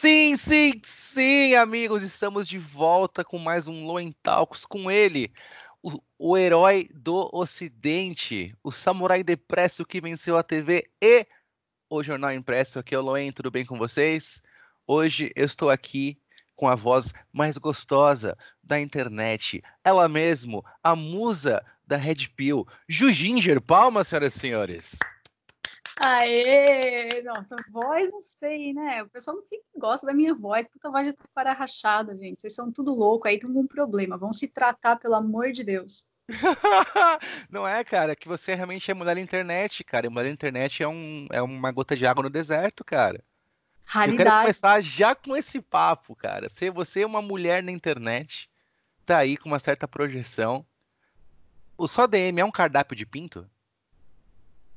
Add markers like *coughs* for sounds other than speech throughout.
Sim, sim, sim, amigos, estamos de volta com mais um Loen Talks com ele, o, o herói do Ocidente, o samurai depresso que venceu a TV e o jornal impresso. Aqui é o Loen, tudo bem com vocês? Hoje eu estou aqui com a voz mais gostosa da internet, ela mesmo, a musa da Red Pill, Jujinger. Palmas, senhoras e senhores. Aê! Nossa, voz, não sei, né? O pessoal não sempre gosta da minha voz, puta voz de taquara rachada, gente. Vocês são tudo louco, aí tem um problema. Vão se tratar, pelo amor de Deus. *laughs* não é, cara, que você realmente é mulher na internet, cara. E mulher na internet é, um, é uma gota de água no deserto, cara. Raridade. Eu quero começar já com esse papo, cara. Se você é uma mulher na internet, tá aí com uma certa projeção. O só DM é um cardápio de pinto?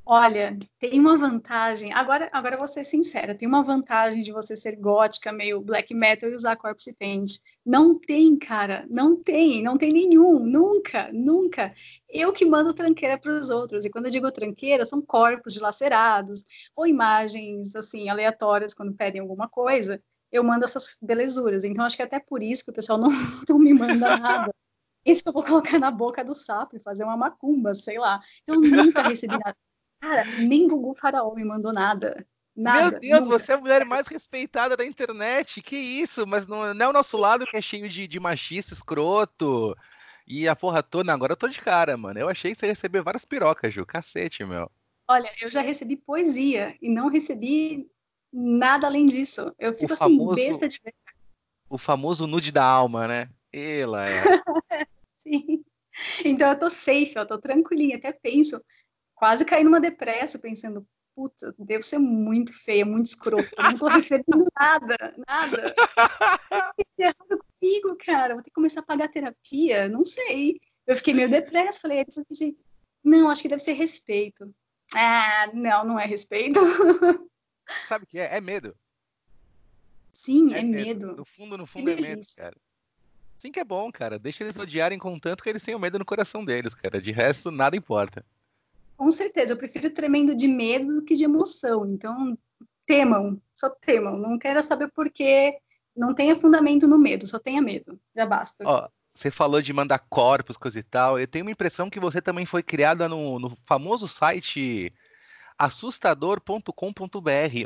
Olha, tem uma vantagem. Agora, agora vou ser sincera, tem uma vantagem de você ser gótica, meio black metal e usar corpse paint. Não tem, cara, não tem, não tem nenhum, nunca, nunca. Eu que mando tranqueira para os outros. E quando eu digo tranqueira, são corpos dilacerados ou imagens assim aleatórias quando pedem alguma coisa. Eu mando essas belezuras. Então acho que até por isso que o pessoal *laughs* não, não me manda nada. Isso eu vou colocar na boca do sapo e fazer uma macumba, sei lá. Então nunca recebi nada. Cara, nem Gugu Faraó me mandou nada. Nada, Meu Deus, nunca. você é a mulher mais respeitada da internet. Que isso? Mas não, não é o nosso lado que é cheio de, de machista, escroto. E a porra toda. Agora eu tô de cara, mano. Eu achei que você ia receber várias pirocas, Ju. Cacete, meu. Olha, eu já recebi poesia e não recebi nada além disso. Eu fico assim, famoso, besta de ver. O famoso nude da alma, né? Ela é. *laughs* Sim. Então eu tô safe, eu tô tranquilinha. Até penso, quase caí numa depressa, pensando, puta, devo ser muito feia, muito escrota, não tô recebendo *laughs* nada, nada. errado comigo, cara, vou ter que começar a pagar terapia, não sei. Eu fiquei meio depressa, falei, não, acho que deve ser respeito. Ah, não, não é respeito. *laughs* Sabe o que é? É medo. Sim, é, é medo. medo. No fundo, no fundo é medo, cara. Sim que é bom, cara. Deixa eles odiarem com tanto que eles tenham medo no coração deles, cara. De resto, nada importa. Com certeza, eu prefiro tremendo de medo do que de emoção. Então, temam, só temam. Não quero saber por quê. Não tenha fundamento no medo, só tenha medo. Já basta. Ó, você falou de mandar corpos, coisa e tal. Eu tenho uma impressão que você também foi criada no, no famoso site assustador.com.br,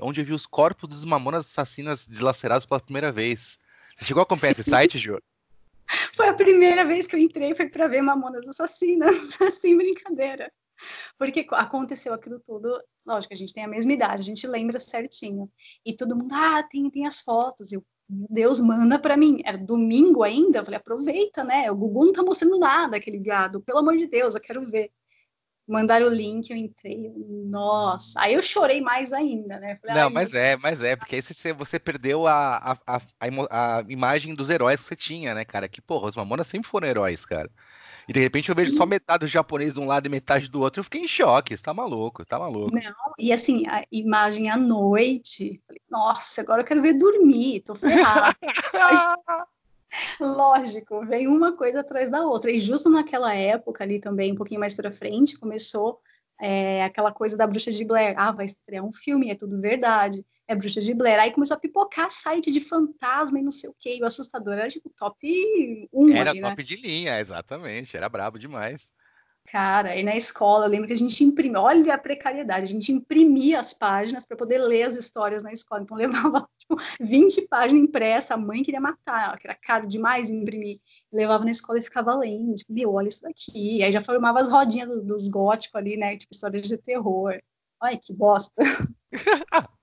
onde eu vi os corpos dos mamonas assassinas deslacerados pela primeira vez. Você chegou a acompanhar Sim. esse site, Ju? Foi a primeira vez que eu entrei, foi para ver mamonas assassinas, *laughs* sem brincadeira. Porque aconteceu aquilo tudo, lógico, a gente tem a mesma idade, a gente lembra certinho. E todo mundo, ah, tem, tem as fotos. Eu, meu Deus, manda para mim. Era domingo ainda, eu falei, aproveita, né? O Gugu não tá mostrando nada, aquele gado. Pelo amor de Deus, eu quero ver. Mandaram o link, eu entrei, nossa, aí eu chorei mais ainda, né? Falei, não, mas é, mas é, porque aí você, você perdeu a, a, a, a, imagem dos heróis que você tinha, né, cara? Que, porra, os Mamonas sempre foram heróis, cara. E de repente eu vejo só metade do japonês de um lado e metade do outro. Eu fiquei em choque. Você tá maluco, tá maluco. Não, e assim, a imagem à noite. Nossa, agora eu quero ver dormir, tô ferrado. Lógico, vem uma coisa atrás da outra. E justo naquela época ali também, um pouquinho mais para frente, começou é, aquela coisa da Bruxa de Blair. Ah, vai estrear um filme, é tudo verdade. É Bruxa de Blair. Aí começou a pipocar site de fantasma e não sei o que. O assustador era tipo top 1. Era ali, top né? de linha, exatamente. Era brabo demais. Cara, aí na escola, eu lembro que a gente imprimia, olha a precariedade, a gente imprimia as páginas para poder ler as histórias na escola. Então *laughs* levava tipo, 20 páginas impressas, a mãe queria matar, que era caro demais imprimir. Levava na escola e ficava lendo, tipo, meu, olha isso daqui. Aí já formava as rodinhas do, dos góticos ali, né? Tipo, histórias de terror. Ai, que bosta. *laughs*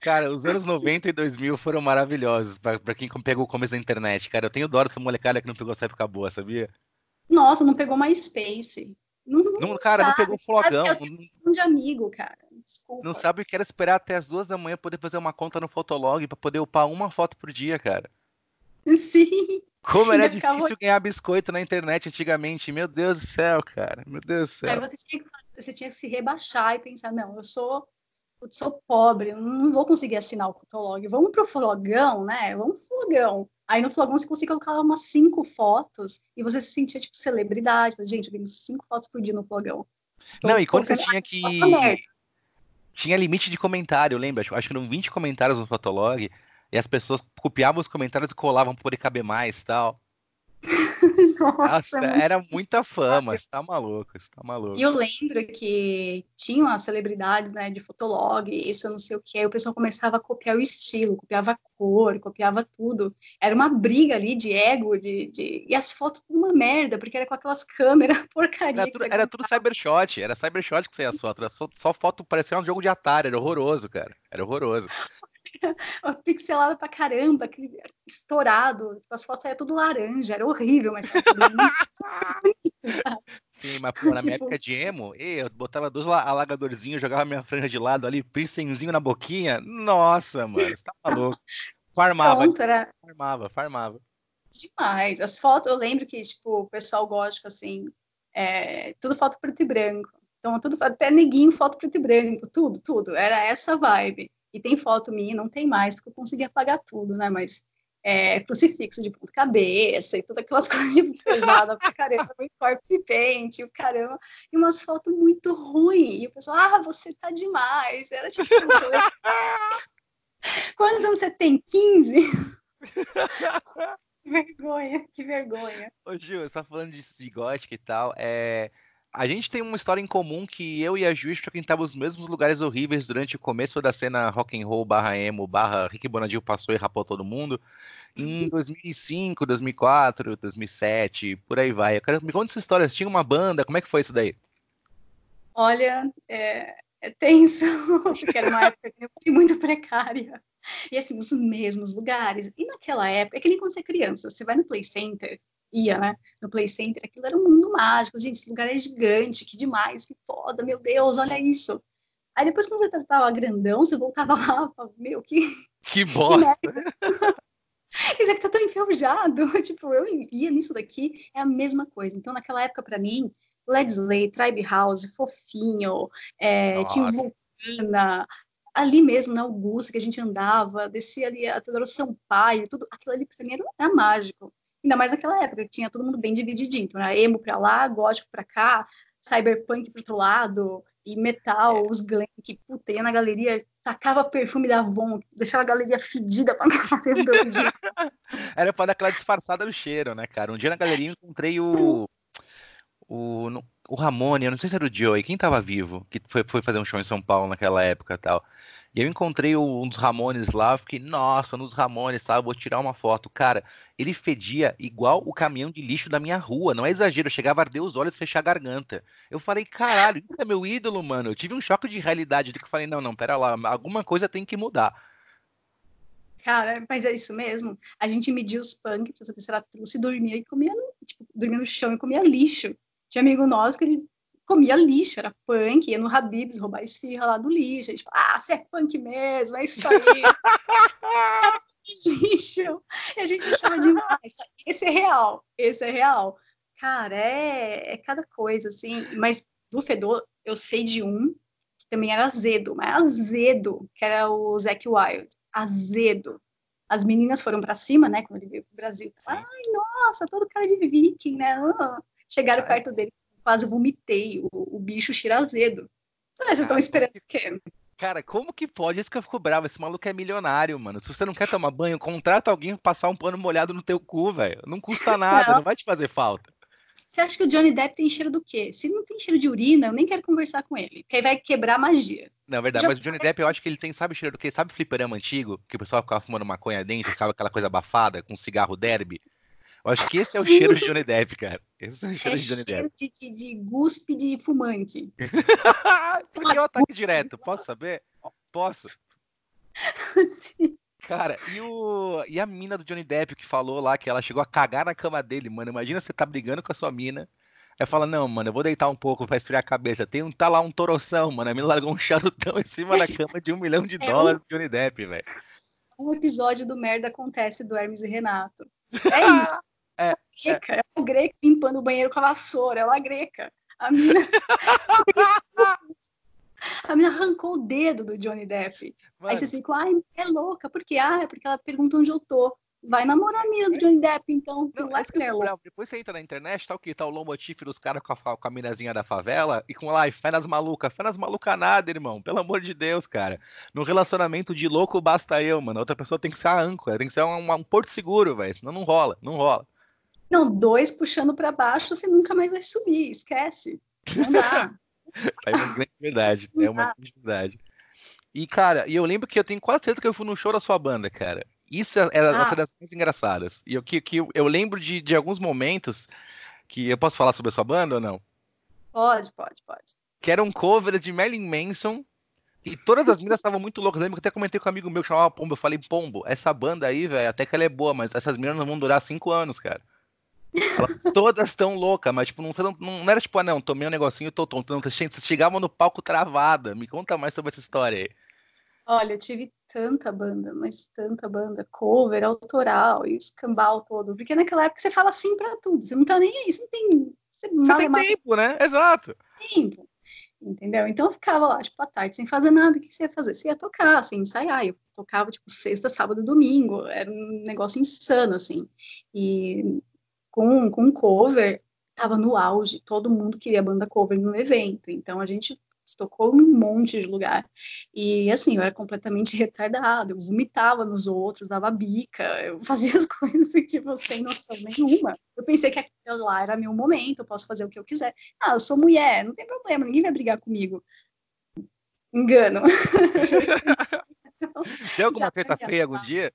Cara, os anos 90 e 2000 foram maravilhosos para quem pegou o começo da internet. Cara, eu tenho dó dessa molecada que não pegou essa época boa, sabia? Nossa, não pegou MySpace. Não, não, cara, sabe, não pegou flogão. Um de amigo, cara. Desculpa. Não sabe o que era esperar até as duas da manhã poder fazer uma conta no Fotolog para poder upar uma foto por dia, cara. Sim. Como *laughs* era difícil ficava... ganhar biscoito na internet antigamente. Meu Deus do céu, cara. Meu Deus do céu. Aí você tinha, que, você tinha que se rebaixar e pensar, não, eu sou eu sou pobre, não vou conseguir assinar o Fotolog. Vamos pro Flogão, né? Vamos pro Flogão. Aí no Flogão você conseguia colocar umas cinco fotos e você se sentia tipo celebridade. Gente, eu tenho cinco fotos por dia no Flogão. Tô não, e quando você tinha que. Tinha limite de comentário, lembra? Acho que eram 20 comentários no Fotolog. E as pessoas copiavam os comentários e colavam por poder caber mais tal. *laughs* Nossa, Nossa era muita fama, você tá maluco, você tá maluco. E eu lembro que tinham as celebridades, né, de fotolog, isso não sei o que, aí o pessoal começava a copiar o estilo, copiava a cor, copiava tudo. Era uma briga ali de ego, de, de... e as fotos tudo uma merda, porque era com aquelas câmeras *laughs* porcaria. Era tudo, era tudo cybershot, era cybershot que você ia foto, só, só foto parecia um jogo de Atari, era horroroso, cara, era horroroso. *laughs* pixelado pra caramba, aquele estourado. Tipo, as fotos saíam tudo laranja, era horrível, mas *laughs* Sim, mas pô, na tipo... minha época de emo, eu botava dois alagadorzinhos, jogava minha franja de lado ali, pincenzinho na boquinha. Nossa, mano, você tá maluco. Farmava. Pronto, era... Farmava, farmava. Demais. As fotos, eu lembro que, tipo, o pessoal gótico, assim, é, tudo foto preto e branco. Então, tudo, até neguinho, foto preto e branco, tudo, tudo. Era essa vibe. E tem foto minha, não tem mais, porque eu consegui apagar tudo, né? Mas é, crucifixo de ponta cabeça e todas aquelas *laughs* coisas de pesada pra caramba, o corpse paint, o caramba, e umas fotos muito ruins. E o pessoal, ah, você tá demais. Era tipo. *laughs* Quantos anos você tem? 15? *laughs* que vergonha, que vergonha. Ô, Gil, você tá falando de gótica e tal. É, a gente tem uma história em comum que eu e a Juiz frequentávamos os mesmos lugares horríveis durante o começo da cena rock and roll barra emo barra Rick Bonadil passou e rapou todo mundo em 2005, 2004, 2007, por aí vai. Eu quero me conta essa história. Tinha uma banda, como é que foi isso daí? Olha, é, é tenso, *laughs* porque era uma época muito precária. E assim, os mesmos lugares. E naquela época, é que nem quando você é criança, você vai no Play Center, ia, né, no Play Center, aquilo era um mundo mágico, gente, esse lugar é gigante, que demais, que foda, meu Deus, olha isso. Aí depois quando você tava grandão, você voltava *laughs* lá, falava, meu, que... Que bosta! Isso *laughs* aqui tá tão enferrujado. *laughs* tipo, eu ia nisso daqui, é a mesma coisa. Então, naquela época, para mim, Led Slay, Tribe House, Fofinho, é, tinha o Vulcana, ali mesmo na Augusta, que a gente andava, descia ali a Teodoro Sampaio, tudo, aquilo ali pra mim era, era mágico. Ainda mais naquela época, que tinha todo mundo bem divididinho. Então, era emo pra lá, gótico pra cá, cyberpunk pro outro lado, e metal, é. os glam, que puta, ia na galeria, tacava perfume da Avon, deixava a galeria fedida pra *laughs* caramba. *laughs* Era pra dar aquela disfarçada no cheiro, né, cara? Um dia na galeria eu encontrei o. O, o Ramone, eu não sei se era o Joey, quem tava vivo, que foi, foi fazer um show em São Paulo naquela época tal. E eu encontrei um dos Ramones lá, fiquei, nossa, nos Ramones, sabe? Vou tirar uma foto. Cara, ele fedia igual o caminhão de lixo da minha rua. Não é exagero, eu chegava a arder os olhos e fechar a garganta. Eu falei, caralho, isso é meu ídolo, mano. Eu tive um choque de realidade de que eu falei, não, não, pera lá, alguma coisa tem que mudar. Cara, mas é isso mesmo. A gente media os punk pra saber se era truce dormia e comia, tipo, dormia no chão e comia lixo. Tinha amigo nosso que ele comia lixo, era punk, ia no Habibs roubar esfirra lá do lixo. A gente fala, ah, você é punk mesmo, é isso aí. *laughs* lixo. E a gente achava demais. Esse é real, esse é real. Cara, é, é cada coisa, assim. Mas do Fedor, eu sei de um que também era azedo, mas azedo, que era o Zac Wild. Azedo. As meninas foram para cima, né, quando ele veio pro Brasil. Ai, nossa, todo cara de viking, né? Chegaram perto dele quase vomitei o, o bicho chirazedo. Então, vocês estão esperando o quê? Cara, como que pode? Isso que eu fico bravo. Esse maluco é milionário, mano. Se você não quer tomar banho, contrata alguém pra passar um pano molhado no teu cu, velho. Não custa nada, não. não vai te fazer falta. Você acha que o Johnny Depp tem cheiro do quê? Se não tem cheiro de urina, eu nem quero conversar com ele, porque aí vai quebrar a magia. Não, é verdade, Já mas o Johnny Depp eu acho que ele tem, sabe cheiro do quê? Sabe fliperama antigo? Que o pessoal ficava fumando maconha dentro, ficava aquela coisa abafada, com cigarro derby? Eu acho que esse é o Sim. cheiro de Johnny Depp, cara. Esse é o cheiro é de Johnny cheiro Depp. De, de, guspe de fumante. Por que o ataque direto? Posso saber? Posso? *laughs* Sim. Cara, e, o, e a mina do Johnny Depp que falou lá que ela chegou a cagar na cama dele, mano. Imagina você tá brigando com a sua mina. Aí fala, não, mano, eu vou deitar um pouco pra esfriar a cabeça. Tem um, tá lá um toroção, mano. A mina largou um charutão em cima da cama de um milhão de é dólares um... do Johnny Depp, velho. Um episódio do Merda Acontece do Hermes e Renato. *laughs* É isso. É, greca, é. é o greca limpando o banheiro com a vassoura, é uma greca. A mina... *laughs* a mina arrancou o dedo do Johnny Depp. Mano. Aí você fica, ai, é louca, por quê? Ah, é porque ela pergunta onde eu tô. Vai namorar a mina do Johnny Depp, então. Não, lá é Depois você entra na internet, tá o que? Tá o Lomotif dos caras com a, com a minazinha da favela e com lá, e fé nas malucas. Fé nas malucas nada, irmão. Pelo amor de Deus, cara. No relacionamento de louco basta eu, mano. A outra pessoa tem que ser a âncora, tem que ser um, um porto seguro, velho. Senão não rola, não rola. Não, dois puxando para baixo, você nunca mais vai subir, esquece. Não dá. *laughs* é uma grande verdade, é uma grande verdade. E, cara, e eu lembro que eu tenho quase certeza que eu fui no show da sua banda, cara. Isso é, é ah. uma das mais engraçadas. E eu, que, que eu lembro de, de alguns momentos que eu posso falar sobre a sua banda ou não? Pode, pode, pode. Que era um cover de Marilyn Manson. E todas as minas estavam muito loucas. Eu lembro que até comentei com um amigo meu que chamava Pombo. Eu falei, Pombo, essa banda aí, velho, até que ela é boa, mas essas minas não vão durar cinco anos, cara. Elas, todas estão loucas, mas tipo, não, não, não, era tipo, ah, não, tomei um negocinho e tô tonto. Não, vocês chegavam no palco travada. Me conta mais sobre essa história aí. Olha, eu tive tanta banda, mas tanta banda, cover, autoral e escambau todo. Porque naquela época você fala sim para tudo, você não tá nem aí, você não tem. Você, você tem tempo, né? Exato. Tempo. Entendeu? Então eu ficava lá, tipo, à tarde, sem fazer nada, o que você ia fazer? Você ia tocar, sem ensaiar. Eu tocava, tipo, sexta, sábado, domingo. Era um negócio insano, assim. E com, com cover, tava no auge, todo mundo queria banda cover no evento. Então a gente tocou em um monte de lugar. E assim, eu era completamente *laughs* retardada, eu vomitava nos outros, dava bica, eu *laughs* fazia as coisas tipo, sem noção nenhuma. Eu pensei que aquilo lá era meu momento, eu posso fazer o que eu quiser. Ah, eu sou mulher, não tem problema, ninguém vai brigar comigo. Engano. *laughs* Tem alguma treta feia algum dia?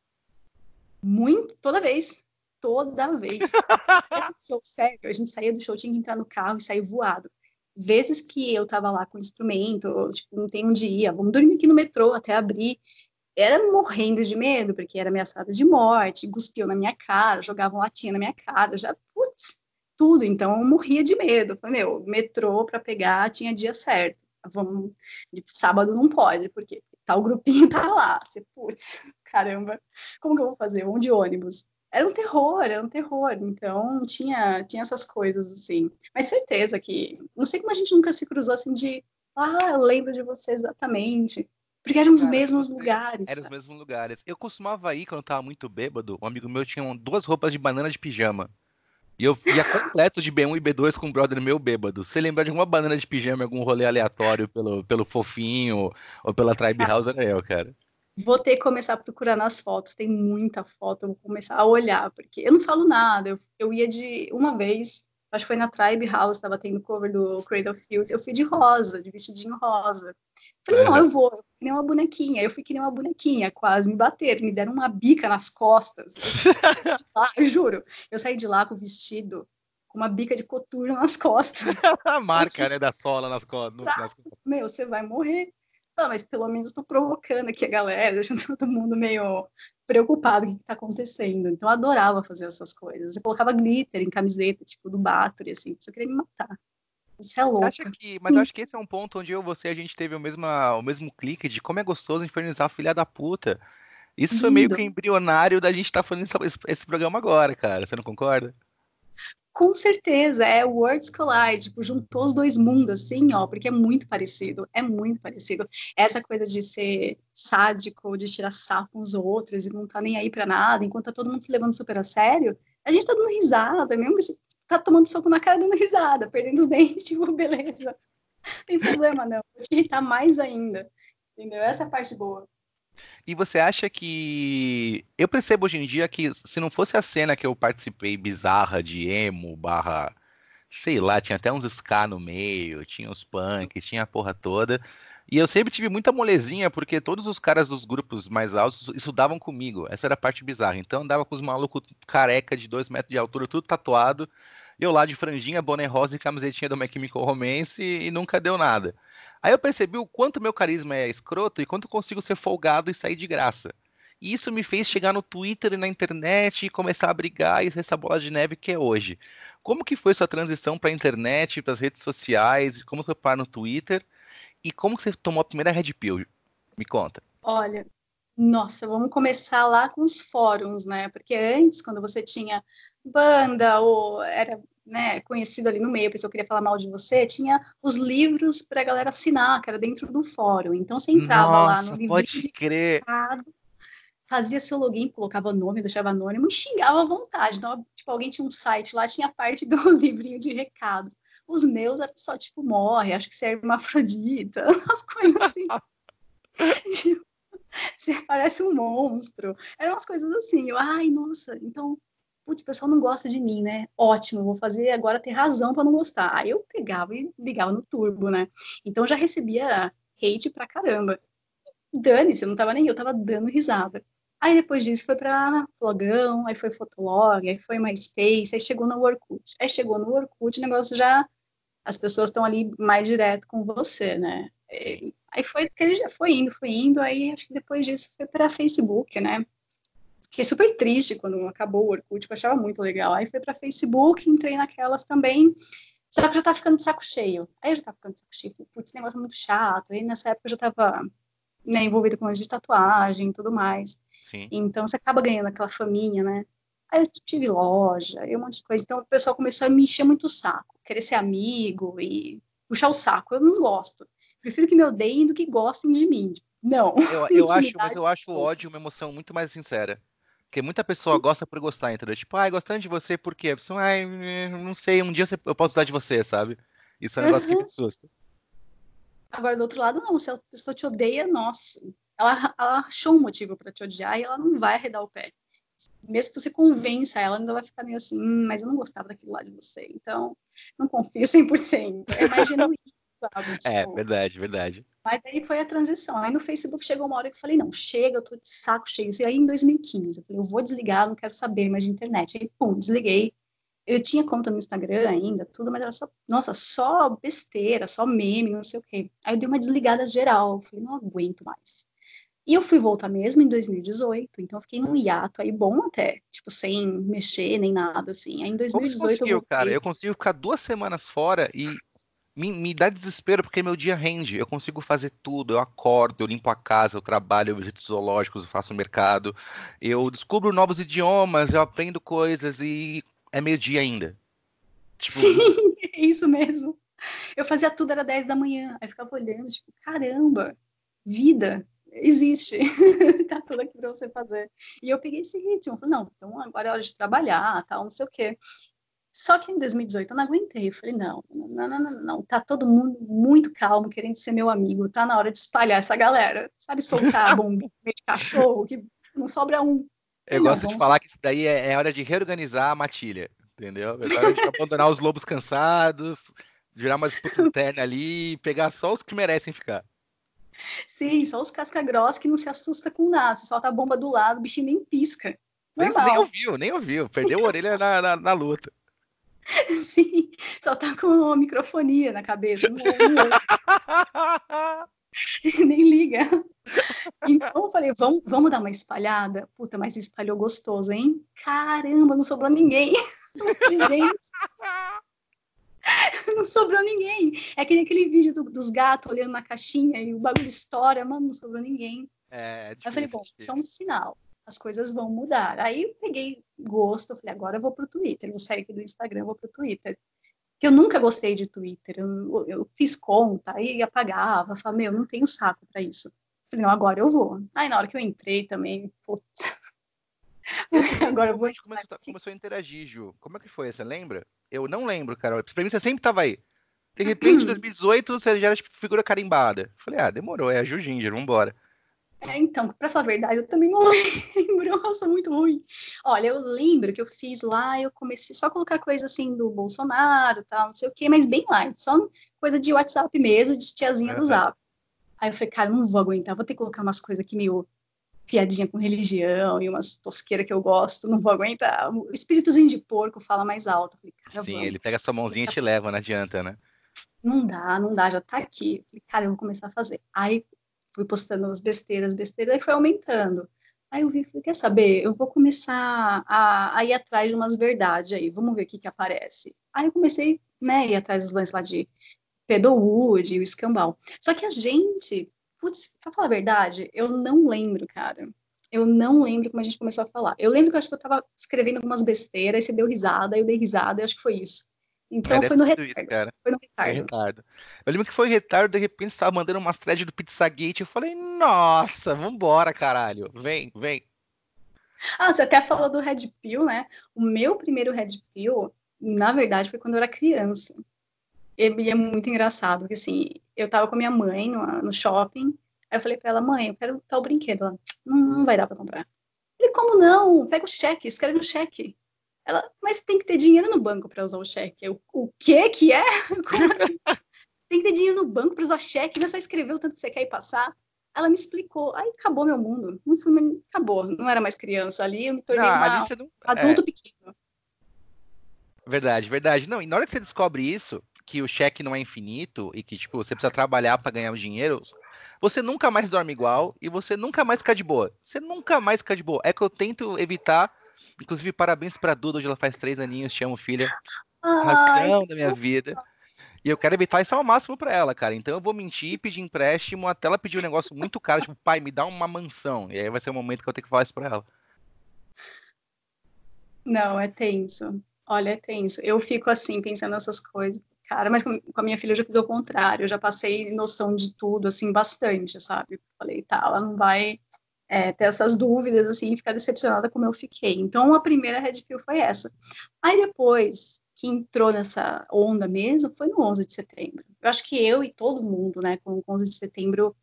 Muito, toda vez. Toda vez. show, sério, a gente saía do show, tinha que entrar no carro e sair voado vezes que eu tava lá com instrumento, tipo, não tem onde ir, vamos dormir aqui no metrô até abrir. Era morrendo de medo, porque era ameaçada de morte, cuspiu na minha cara, jogavam latinha na minha cara, já, putz, tudo. Então eu morria de medo. Falei, meu, metrô para pegar tinha dia certo. Vamos, sábado não pode, porque tal grupinho *laughs* tá lá. Você, putz, caramba, como que eu vou fazer? Vamos de ônibus era um terror, era um terror. Então tinha tinha essas coisas assim. Mas certeza que não sei como a gente nunca se cruzou assim de ah, eu lembro de você exatamente. Porque eram os Cara, mesmos lugares. Eram os mesmos lugares. Eu costumava ir quando eu tava muito bêbado. Um amigo meu tinha duas roupas de banana de pijama. E eu ia completo de B1 e B2 com um brother meu bêbado. Você lembrar de alguma banana de pijama, algum rolê aleatório pelo, pelo fofinho ou pela Tribe House, era eu, cara. Vou ter que começar a procurar nas fotos, tem muita foto, eu vou começar a olhar, porque eu não falo nada, eu, eu ia de uma vez, acho que foi na Tribe House, estava tendo cover do Cradle Field, eu fui de rosa, de vestidinho rosa. Falei, não, eu vou, eu fui que nem uma bonequinha, eu fui que nem uma bonequinha, quase me bateram, me deram uma bica nas costas. lá, *laughs* eu juro, eu saí de lá com o vestido com uma bica de coturno nas costas. *laughs* a marca, né, da sola nas, co nas costas. Meu, você vai morrer ah, mas pelo menos estou provocando aqui a galera, *laughs* deixando todo mundo meio preocupado com o que está acontecendo. Então eu adorava fazer essas coisas. Eu colocava glitter em camiseta, tipo do Bathory, assim, você queria me matar. Isso é louco. Acha que, mas eu acho que esse é um ponto onde eu e você a gente teve o mesmo, o mesmo clique de como é gostoso infernizar a filha da puta. Isso Lindo. foi meio que embrionário da gente estar tá fazendo esse, esse programa agora, cara. Você não concorda? Com certeza, é Words Collide, tipo, juntou os dois mundos, assim, ó, porque é muito parecido, é muito parecido. Essa coisa de ser sádico, de tirar sarro com os outros e não tá nem aí pra nada, enquanto tá todo mundo se levando super a sério, a gente tá dando risada, mesmo que tá tomando soco na cara dando risada, perdendo os *laughs* dentes, tipo, beleza. Não tem problema, não. Vou te irritar mais ainda. Entendeu? Essa é a parte boa. E você acha que. Eu percebo hoje em dia que se não fosse a cena que eu participei bizarra de emo, barra. Sei lá, tinha até uns ska no meio, tinha os punks, tinha a porra toda. E eu sempre tive muita molezinha, porque todos os caras dos grupos mais altos estudavam comigo. Essa era a parte bizarra. Então andava com os malucos careca de dois metros de altura, tudo tatuado. Eu lá de franjinha, boné rosa e camisetinha do My Chemical Romance e, e nunca deu nada. Aí eu percebi o quanto meu carisma é escroto e quanto consigo ser folgado e sair de graça. E isso me fez chegar no Twitter e na internet e começar a brigar e ser essa bola de neve que é hoje. Como que foi sua transição para a internet, para as redes sociais? Como você para no Twitter? E como você tomou a primeira Red Pill? Me conta. Olha, nossa, vamos começar lá com os fóruns, né? Porque antes, quando você tinha banda ou era né, conhecido ali no meio, a pessoa queria falar mal de você, tinha os livros para a galera assinar, que era dentro do fórum. Então você entrava Nossa, lá no livro pode crer. fazia seu login, colocava nome, deixava anônimo e xingava à vontade. Então, tipo, alguém tinha um site lá, tinha parte do *laughs* livrinho de recados. Os meus eram só, tipo, morre, acho que você é hermafrodita, *laughs* as coisas assim. *laughs* tipo, você parece um monstro. Eram umas coisas assim. Eu, ai, nossa, então, putz, o pessoal não gosta de mim, né? Ótimo, vou fazer agora ter razão para não gostar. Aí eu pegava e ligava no turbo, né? Então já recebia hate pra caramba. Dane-se, eu não tava nem eu, tava dando risada. Aí depois disso foi para Flogão, aí foi Fotolog, aí foi MySpace, aí chegou no Orkut. Aí chegou no Orkut, o negócio já as pessoas estão ali mais direto com você, né? E, aí foi que ele já foi indo, foi indo, aí acho que depois disso foi para Facebook, né? Fiquei super triste quando acabou o Orkut, eu achava muito legal. Aí foi para Facebook, entrei naquelas também, só que já tava ficando de saco cheio. Aí eu já tava ficando de saco cheio, putz, esse negócio é muito chato. Aí nessa época eu já tava né, envolvida com as de tatuagem e tudo mais. Sim. Então você acaba ganhando aquela faminha, né? Aí eu tive loja e um monte de coisa. Então o pessoal começou a me encher muito o saco, querer ser amigo e puxar o saco. Eu não gosto. Prefiro que me odeiem do que gostem de mim. Não. Eu, *laughs* eu acho, mas eu acho o ódio uma emoção muito mais sincera. Porque muita pessoa Sim. gosta por gostar, entendeu? Tipo, ai, gostando de você, por quê? A pessoa, ai, não sei, um dia eu posso precisar de você, sabe? Isso é um negócio uhum. que me assusta. Agora, do outro lado, não. Se a pessoa te odeia, nossa, ela, ela achou um motivo para te odiar e ela não vai arredar o pé. Mesmo que você convença ela, ainda vai ficar meio assim, hum, mas eu não gostava daquilo lá de você. Então, não confio 100%. É mais genuíno, sabe? É, tipo, é, verdade, verdade. Mas aí foi a transição. Aí no Facebook chegou uma hora que eu falei, não, chega, eu tô de saco cheio. E aí em 2015, eu falei, eu vou desligar, não quero saber mais de internet. Aí, pum, desliguei eu tinha conta no Instagram ainda, tudo, mas era só, nossa, só besteira, só meme, não sei o quê. Aí eu dei uma desligada geral, falei, não aguento mais. E eu fui voltar mesmo em 2018, então eu fiquei num hiato aí bom até, tipo, sem mexer nem nada, assim. Aí em 2018 Como você conseguiu, eu cara? Eu consigo ficar duas semanas fora e me, me dá desespero porque meu dia rende. Eu consigo fazer tudo. Eu acordo, eu limpo a casa, eu trabalho, eu visito zoológicos, eu faço mercado, eu descubro novos idiomas, eu aprendo coisas e é meio-dia ainda. Tipo... Sim, *laughs* é isso mesmo. Eu fazia tudo, era 10 da manhã. Aí ficava olhando, tipo, caramba, vida existe. *laughs* tá tudo aqui para você fazer. E eu peguei esse ritmo. Falei, não, então agora é hora de trabalhar, tal, não sei o quê. Só que em 2018 eu não aguentei. Eu falei, não, não, não, não, não, tá todo mundo muito calmo, querendo ser meu amigo. Tá na hora de espalhar essa galera. Sabe, soltar a bombinha de cachorro, que não sobra um. Eu não, gosto de falar que isso daí é, é, hora de reorganizar a matilha, entendeu? É hora de abandonar os lobos cansados, virar uma disputa interna ali e pegar só os que merecem ficar. Sim, só os casca-grossa que não se assusta com nada. Você solta a bomba do lado, o bichinho nem pisca. Nem, nem, ouviu, nem ouviu. Perdeu a orelha na, na, na, luta. *laughs* Sim, só tá com uma microfonia na cabeça. Não, não. *laughs* nem liga. Então eu falei, vamos, vamos dar uma espalhada? Puta, mas espalhou gostoso, hein? Caramba, não sobrou ninguém. *laughs* Gente. Não sobrou ninguém. É que nem aquele vídeo do, dos gatos olhando na caixinha e o bagulho estoura, mano, não sobrou ninguém. É, é eu falei, bom, isso é um sinal. As coisas vão mudar. Aí eu peguei gosto, eu falei, agora eu vou pro Twitter, vou sair aqui do Instagram, vou pro Twitter que eu nunca gostei de Twitter. Eu, eu fiz conta e apagava, falava, meu, não tenho saco para isso. Falei, não, agora eu vou. Aí na hora que eu entrei também, putz. *laughs* agora eu vou. A gente começou, começou, a interagir, Ju. Como é que foi? Você lembra? Eu não lembro, cara. Pra mim você sempre tava aí. De repente, em *clears throat* 2018, você já era tipo, figura carimbada. Falei, ah, demorou, é a Ju Ginger, vambora. É, então, para falar a verdade, eu também não *laughs* lembro, eu sou muito ruim. Olha, eu lembro que eu fiz lá, eu comecei só a colocar coisa assim do Bolsonaro, tal, não sei o quê, mas bem light, só coisa de WhatsApp mesmo, de tiazinha do Zap. Aí eu falei, cara, não vou aguentar, vou ter que colocar umas coisas aqui meio piadinha com religião e umas tosqueiras que eu gosto, não vou aguentar. O espíritozinho de porco fala mais alto. Eu falei, cara, Sim, vamos. ele pega sua mãozinha e te leva, não adianta, né? Não dá, não dá, já tá aqui. Eu falei, cara, eu vou começar a fazer. Aí fui postando as besteiras, besteiras, e foi aumentando. Aí eu vi, falei, quer saber, eu vou começar a, a ir atrás de umas verdades aí, vamos ver o que que aparece. Aí eu comecei, né, ir atrás dos lances lá de Pedowood o escambau. Só que a gente, putz, pra falar a verdade, eu não lembro, cara. Eu não lembro como a gente começou a falar. Eu lembro que eu acho que eu tava escrevendo algumas besteiras, e você deu risada, eu dei risada, e acho que foi isso. Então foi no, retardo, isso, foi no retardo. Foi retardo. Eu lembro que foi retardo, de repente você tava mandando umas threads do Pizzagate. Eu falei, nossa, vambora, caralho. Vem, vem. Ah, você até falou do Red Pill, né? O meu primeiro Red Pill, na verdade, foi quando eu era criança. E é muito engraçado, porque assim, eu tava com minha mãe no, no shopping, aí eu falei pra ela, mãe, eu quero tal brinquedo. Ela, não, não vai dar pra comprar. Eu falei, como não? Pega o cheque, escreve o cheque. Ela, mas tem que ter dinheiro no banco para usar o cheque. Eu, o que que é? *laughs* Como *laughs* assim? tem que ter dinheiro no banco para usar cheque, não é só escrever o tanto que você quer e passar. Ela me explicou, aí acabou meu mundo. Não fui, acabou, não era mais criança ali, eu me tornei não, uma, não, adulto é... pequeno. Verdade, verdade. Não, e na hora que você descobre isso, que o cheque não é infinito e que tipo você precisa trabalhar para ganhar o dinheiro, você nunca mais dorme igual e você nunca mais fica de boa. Você nunca mais fica de boa. É que eu tento evitar. Inclusive, parabéns pra Duda, hoje ela faz três aninhos, te amo, filha. Razão da minha vida. E eu quero evitar isso ao máximo para ela, cara. Então eu vou mentir, pedir empréstimo, até ela pedir um negócio muito caro, tipo, pai, me dá uma mansão. E aí vai ser o momento que eu tenho que falar isso pra ela. Não, é tenso. Olha, é tenso. Eu fico assim, pensando nessas coisas. Cara, mas com a minha filha eu já fiz o contrário. Eu já passei noção de tudo, assim, bastante, sabe? Falei, tá, ela não vai é, ter essas dúvidas, assim, e ficar decepcionada como eu fiquei. Então, a primeira Red Pill foi essa. Aí depois, que entrou nessa onda mesmo foi no 11 de setembro. Eu acho que eu e todo mundo, né, com o 11 de setembro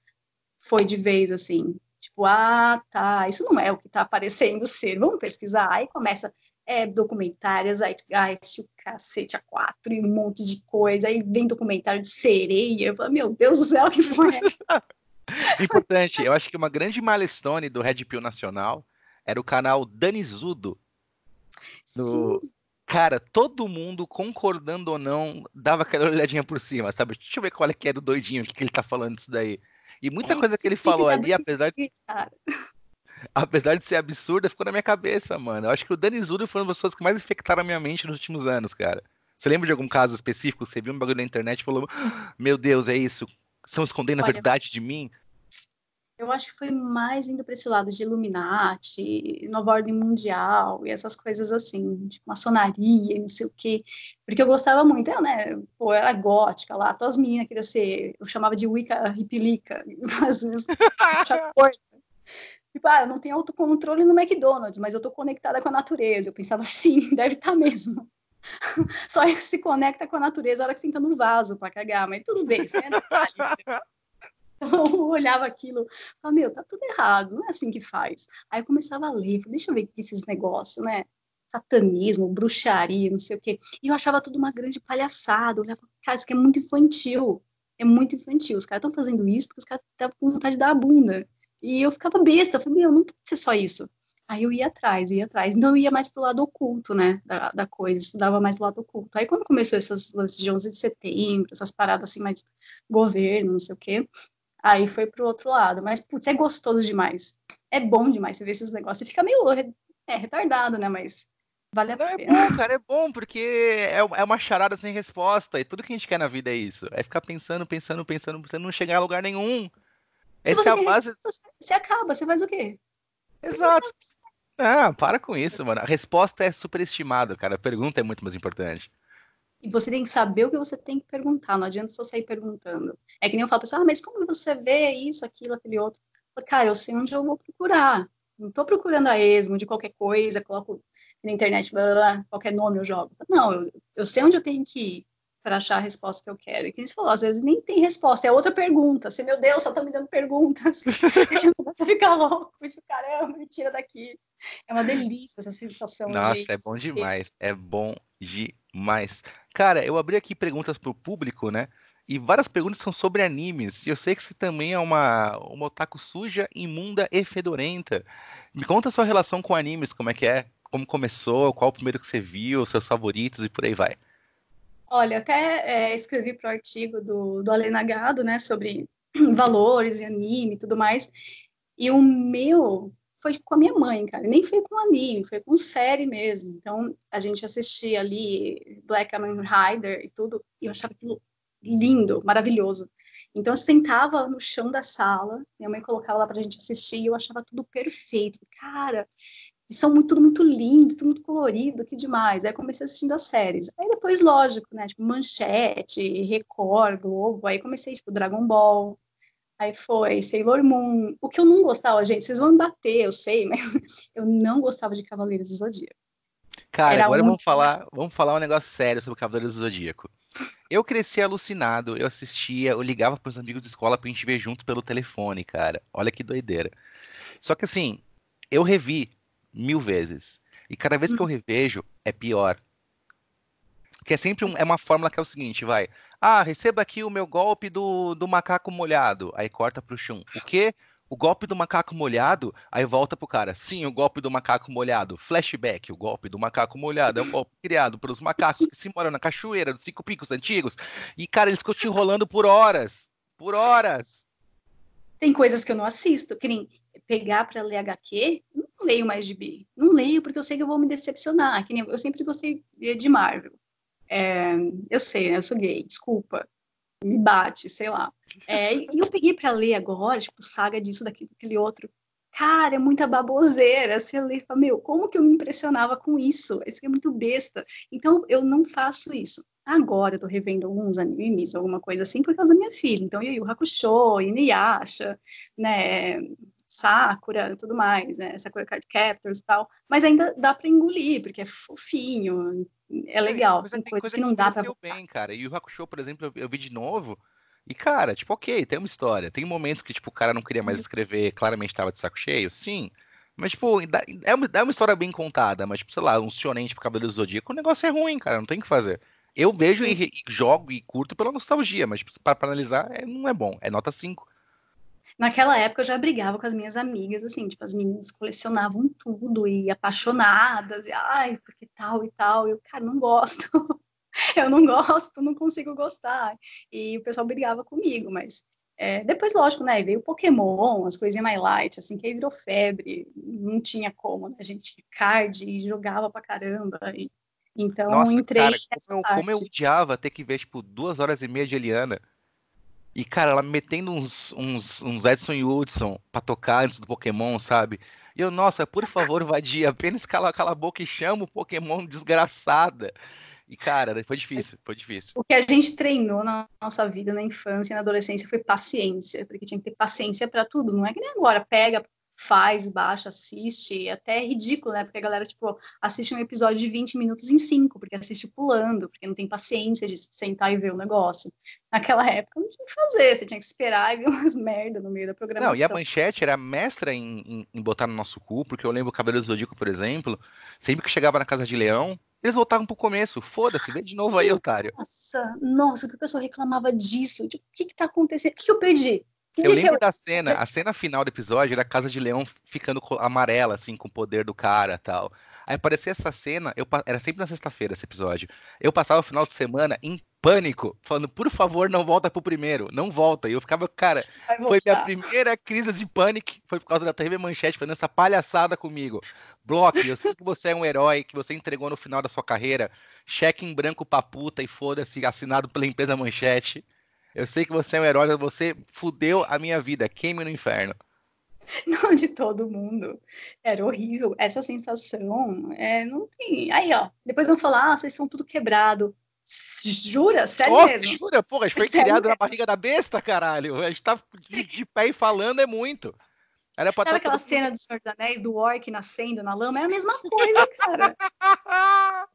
foi de vez assim, tipo, ah, tá, isso não é o que tá aparecendo ser, vamos pesquisar. Aí começa é, documentários, aí Zeitgeist, o cacete a quatro e um monte de coisa, aí vem documentário de sereia, eu falo, meu Deus do céu, que porra é *laughs* Importante, eu acho que uma grande milestone do Red Pill Nacional era o canal Danizudo, Sim. Cara, todo mundo, concordando ou não, dava aquela olhadinha por cima, sabe? Deixa eu ver qual é que é do doidinho, o que, que ele tá falando disso daí. E muita é, coisa que ele falou ali, apesar de. *laughs* Apesar de ser absurda, ficou na minha cabeça, mano. Eu acho que o Dani Zudo foi uma das pessoas que mais infectaram a minha mente nos últimos anos, cara. Você lembra de algum caso específico? Você viu um bagulho na internet e falou: Meu Deus, é isso? Estão escondendo a verdade de mim? eu acho que foi mais indo para esse lado de Illuminati, Nova Ordem Mundial e essas coisas assim, tipo maçonaria, não sei o quê, porque eu gostava muito, eu, né, pô, eu era gótica lá, todas as meninas queriam ser, eu chamava de Wicca Ripilica, fazia *laughs* Tipo, ah, eu não tenho autocontrole no McDonald's, mas eu tô conectada com a natureza. Eu pensava assim, *laughs* deve estar tá mesmo. *laughs* Só se conecta com a natureza a hora que você entra no vaso para cagar, mas tudo bem, isso é. *laughs* Então, eu olhava aquilo, falava, meu, tá tudo errado, não é assim que faz. Aí eu começava a ler, falei, deixa eu ver esses negócios, né? Satanismo, bruxaria, não sei o quê. E eu achava tudo uma grande palhaçada. Eu olhava, cara, isso aqui é muito infantil. É muito infantil. Os caras estão fazendo isso porque os caras estavam com vontade de dar a bunda. E eu ficava besta, falei, meu, não pode ser só isso. Aí eu ia atrás, ia atrás. Então eu ia mais pro lado oculto, né, da, da coisa, estudava mais do lado oculto. Aí quando começou essas lances de 11 de setembro, essas paradas assim mais governo, não sei o quê, Aí foi pro outro lado. Mas, putz, é gostoso demais. É bom demais você ver esses negócios. Você fica meio é, retardado, né? Mas vale a pena. É bom, cara, é bom, porque é, é uma charada sem resposta. E tudo que a gente quer na vida é isso. É ficar pensando, pensando, pensando, você não chegar a lugar nenhum. Se você, é base... resposta, você acaba, você faz o quê? Exato. Ah, para com isso, mano. A resposta é superestimada, cara. A pergunta é muito mais importante. E você tem que saber o que você tem que perguntar, não adianta só sair perguntando. É que nem eu falo, pessoal, ah, mas como você vê isso, aquilo, aquele outro? Eu, Cara, eu sei onde eu vou procurar. Não estou procurando a esmo de qualquer coisa, coloco na internet, blá, blá, blá, qualquer nome eu jogo. Não, eu, eu sei onde eu tenho que ir para achar a resposta que eu quero. E que você falou, às vezes nem tem resposta, é outra pergunta. Você, meu Deus, só estão me dando perguntas. *laughs* *laughs* você fica louco, de caramba, me tira daqui. É uma delícia essa sensação Nossa, de... é bom demais, é bom demais. Cara, eu abri aqui perguntas pro público, né? E várias perguntas são sobre animes. E eu sei que você também é uma, uma otaku suja, imunda e fedorenta. Me conta a sua relação com animes, como é que é? Como começou? Qual o primeiro que você viu? Seus favoritos e por aí vai. Olha, até é, escrevi para o artigo do, do Alenagado, né, sobre *clears throat* valores e anime e tudo mais. E o meu foi com a minha mãe, cara. Nem foi com anime, foi com série mesmo. Então, a gente assistia ali Black Kamen Rider e tudo, e eu achava aquilo lindo, maravilhoso. Então, eu sentava no chão da sala, minha mãe colocava lá pra gente assistir, e eu achava tudo perfeito. Cara, são muito, tudo muito lindo, tudo muito colorido, que demais. Aí comecei assistindo as séries. Aí depois, lógico, né, tipo, Manchete, Record, Globo, aí comecei, tipo, Dragon Ball, Aí foi Sailor Moon. O que eu não gostava, gente, vocês vão me bater, eu sei, *laughs* mas eu não gostava de Cavaleiros do Zodíaco. Cara, Era agora um... vamos falar, vamos falar um negócio sério sobre Cavaleiros do Zodíaco. Eu cresci alucinado, eu assistia, eu ligava para os amigos de escola pra gente ver junto pelo telefone, cara. Olha que doideira. Só que assim, eu revi mil vezes. E cada vez que eu hum. revejo, é pior. Que é sempre um, é uma fórmula que é o seguinte, vai. Ah, receba aqui o meu golpe do, do macaco molhado. Aí corta pro chum. O quê? O golpe do macaco molhado, aí volta pro cara. Sim, o golpe do macaco molhado. Flashback, o golpe do macaco molhado. É um golpe criado pelos macacos que se moram na cachoeira dos cinco picos antigos. E, cara, eles ficam te enrolando por horas. Por horas. Tem coisas que eu não assisto, que nem pegar para ler HQ, não leio mais de bi. Não leio porque eu sei que eu vou me decepcionar. Que nem eu sempre gostei de Marvel. É, eu sei, né? Eu sou gay, desculpa. Me bate, sei lá. É, e eu peguei para ler agora, tipo, saga disso, daquele outro. Cara, é muita baboseira. Você lê e fala, meu, como que eu me impressionava com isso? Isso é muito besta. Então, eu não faço isso. Agora eu tô revendo alguns animes, alguma coisa assim, por causa da minha filha. Então, Yu Yu Hakusho, Inuyasha, né, Sakura, tudo mais, né, Sakura Card Captors e tal. Mas ainda dá para engolir, porque é fofinho, é legal. Tem, tem coisas que não dá pra... bem, cara. E o Hakusho, por exemplo, eu, vi de novo, e, cara, tipo, ok, tem uma história. Tem momentos que, tipo, o cara não queria mais uhum. escrever, claramente estava de saco cheio, sim. Mas, tipo, é uma, é uma história bem contada, mas, tipo, sei lá, um shonen, tipo, Cabelo do Zodíaco, o negócio é ruim, cara, não tem o que fazer. Eu vejo e, e, jogo e curto pela nostalgia, mas tipo, para analisar é, não é bom, é nota 5. Naquela época eu já brigava com as minhas amigas, assim, tipo, as meninas colecionavam tudo e apaixonadas, e ai, porque tal e tal, e eu, cara, não gosto. *laughs* eu não gosto, não consigo gostar. E o pessoal brigava comigo, mas é, depois, lógico, né, veio o Pokémon, as coisinhas mais light, assim, que aí virou febre, não tinha como, né, a gente card e jogava pra caramba, e então, Nossa, entrei. Cara, como, eu, como eu odiava ter que ver, tipo, duas horas e meia de Eliana. E, cara, ela metendo uns, uns, uns Edson e Hudson pra tocar antes do Pokémon, sabe? E eu, nossa, por favor, vadia, apenas cala, cala a boca e chama o Pokémon desgraçada. E, cara, foi difícil, foi difícil. O que a gente treinou na nossa vida, na infância e na adolescência, foi paciência, porque tinha que ter paciência para tudo. Não é que nem agora, pega, faz, baixa, assiste, até é ridículo, né? Porque a galera, tipo, assiste um episódio de 20 minutos em 5, porque assiste pulando, porque não tem paciência de sentar e ver o negócio. Naquela época não tinha o que fazer, você tinha que esperar e ver *laughs* umas merda no meio da programação. Não, e a Manchete era mestra em, em, em botar no nosso cu, porque eu lembro o Cabelo do Zodíaco, por exemplo, sempre que chegava na Casa de Leão, eles voltavam pro começo. Foda-se, vê de novo aí, otário. Nossa, nossa, que o pessoal reclamava disso. Tipo, o que que tá acontecendo? O que, que eu perdi? Eu lembro eu... da cena, a cena final do episódio era a Casa de Leão ficando amarela, assim, com o poder do cara tal. Aí aparecia essa cena, eu, era sempre na sexta-feira esse episódio. Eu passava o final de semana em pânico, falando, por favor, não volta pro primeiro, não volta. E eu ficava, cara, foi minha primeira crise de pânico, foi por causa da TV Manchete fazendo essa palhaçada comigo. Block, eu sei que você é um herói, que você entregou no final da sua carreira, cheque em branco pra puta e foda-se, assinado pela empresa Manchete. Eu sei que você é um herói, você fudeu a minha vida. Queime no inferno. *laughs* Não, de todo mundo. Era horrível. Essa sensação, é, não tem. Aí, ó, depois vão falar, ah, vocês são tudo quebrado. Jura? Sério oh, mesmo? Jura? Porra, a gente foi *laughs* Sério criado na barriga da besta, caralho. A gente tá de, de pé e falando é muito. Era pra Sabe aquela cena do Senhor dos Anéis, do orc nascendo na lama? É a mesma coisa, cara. *laughs*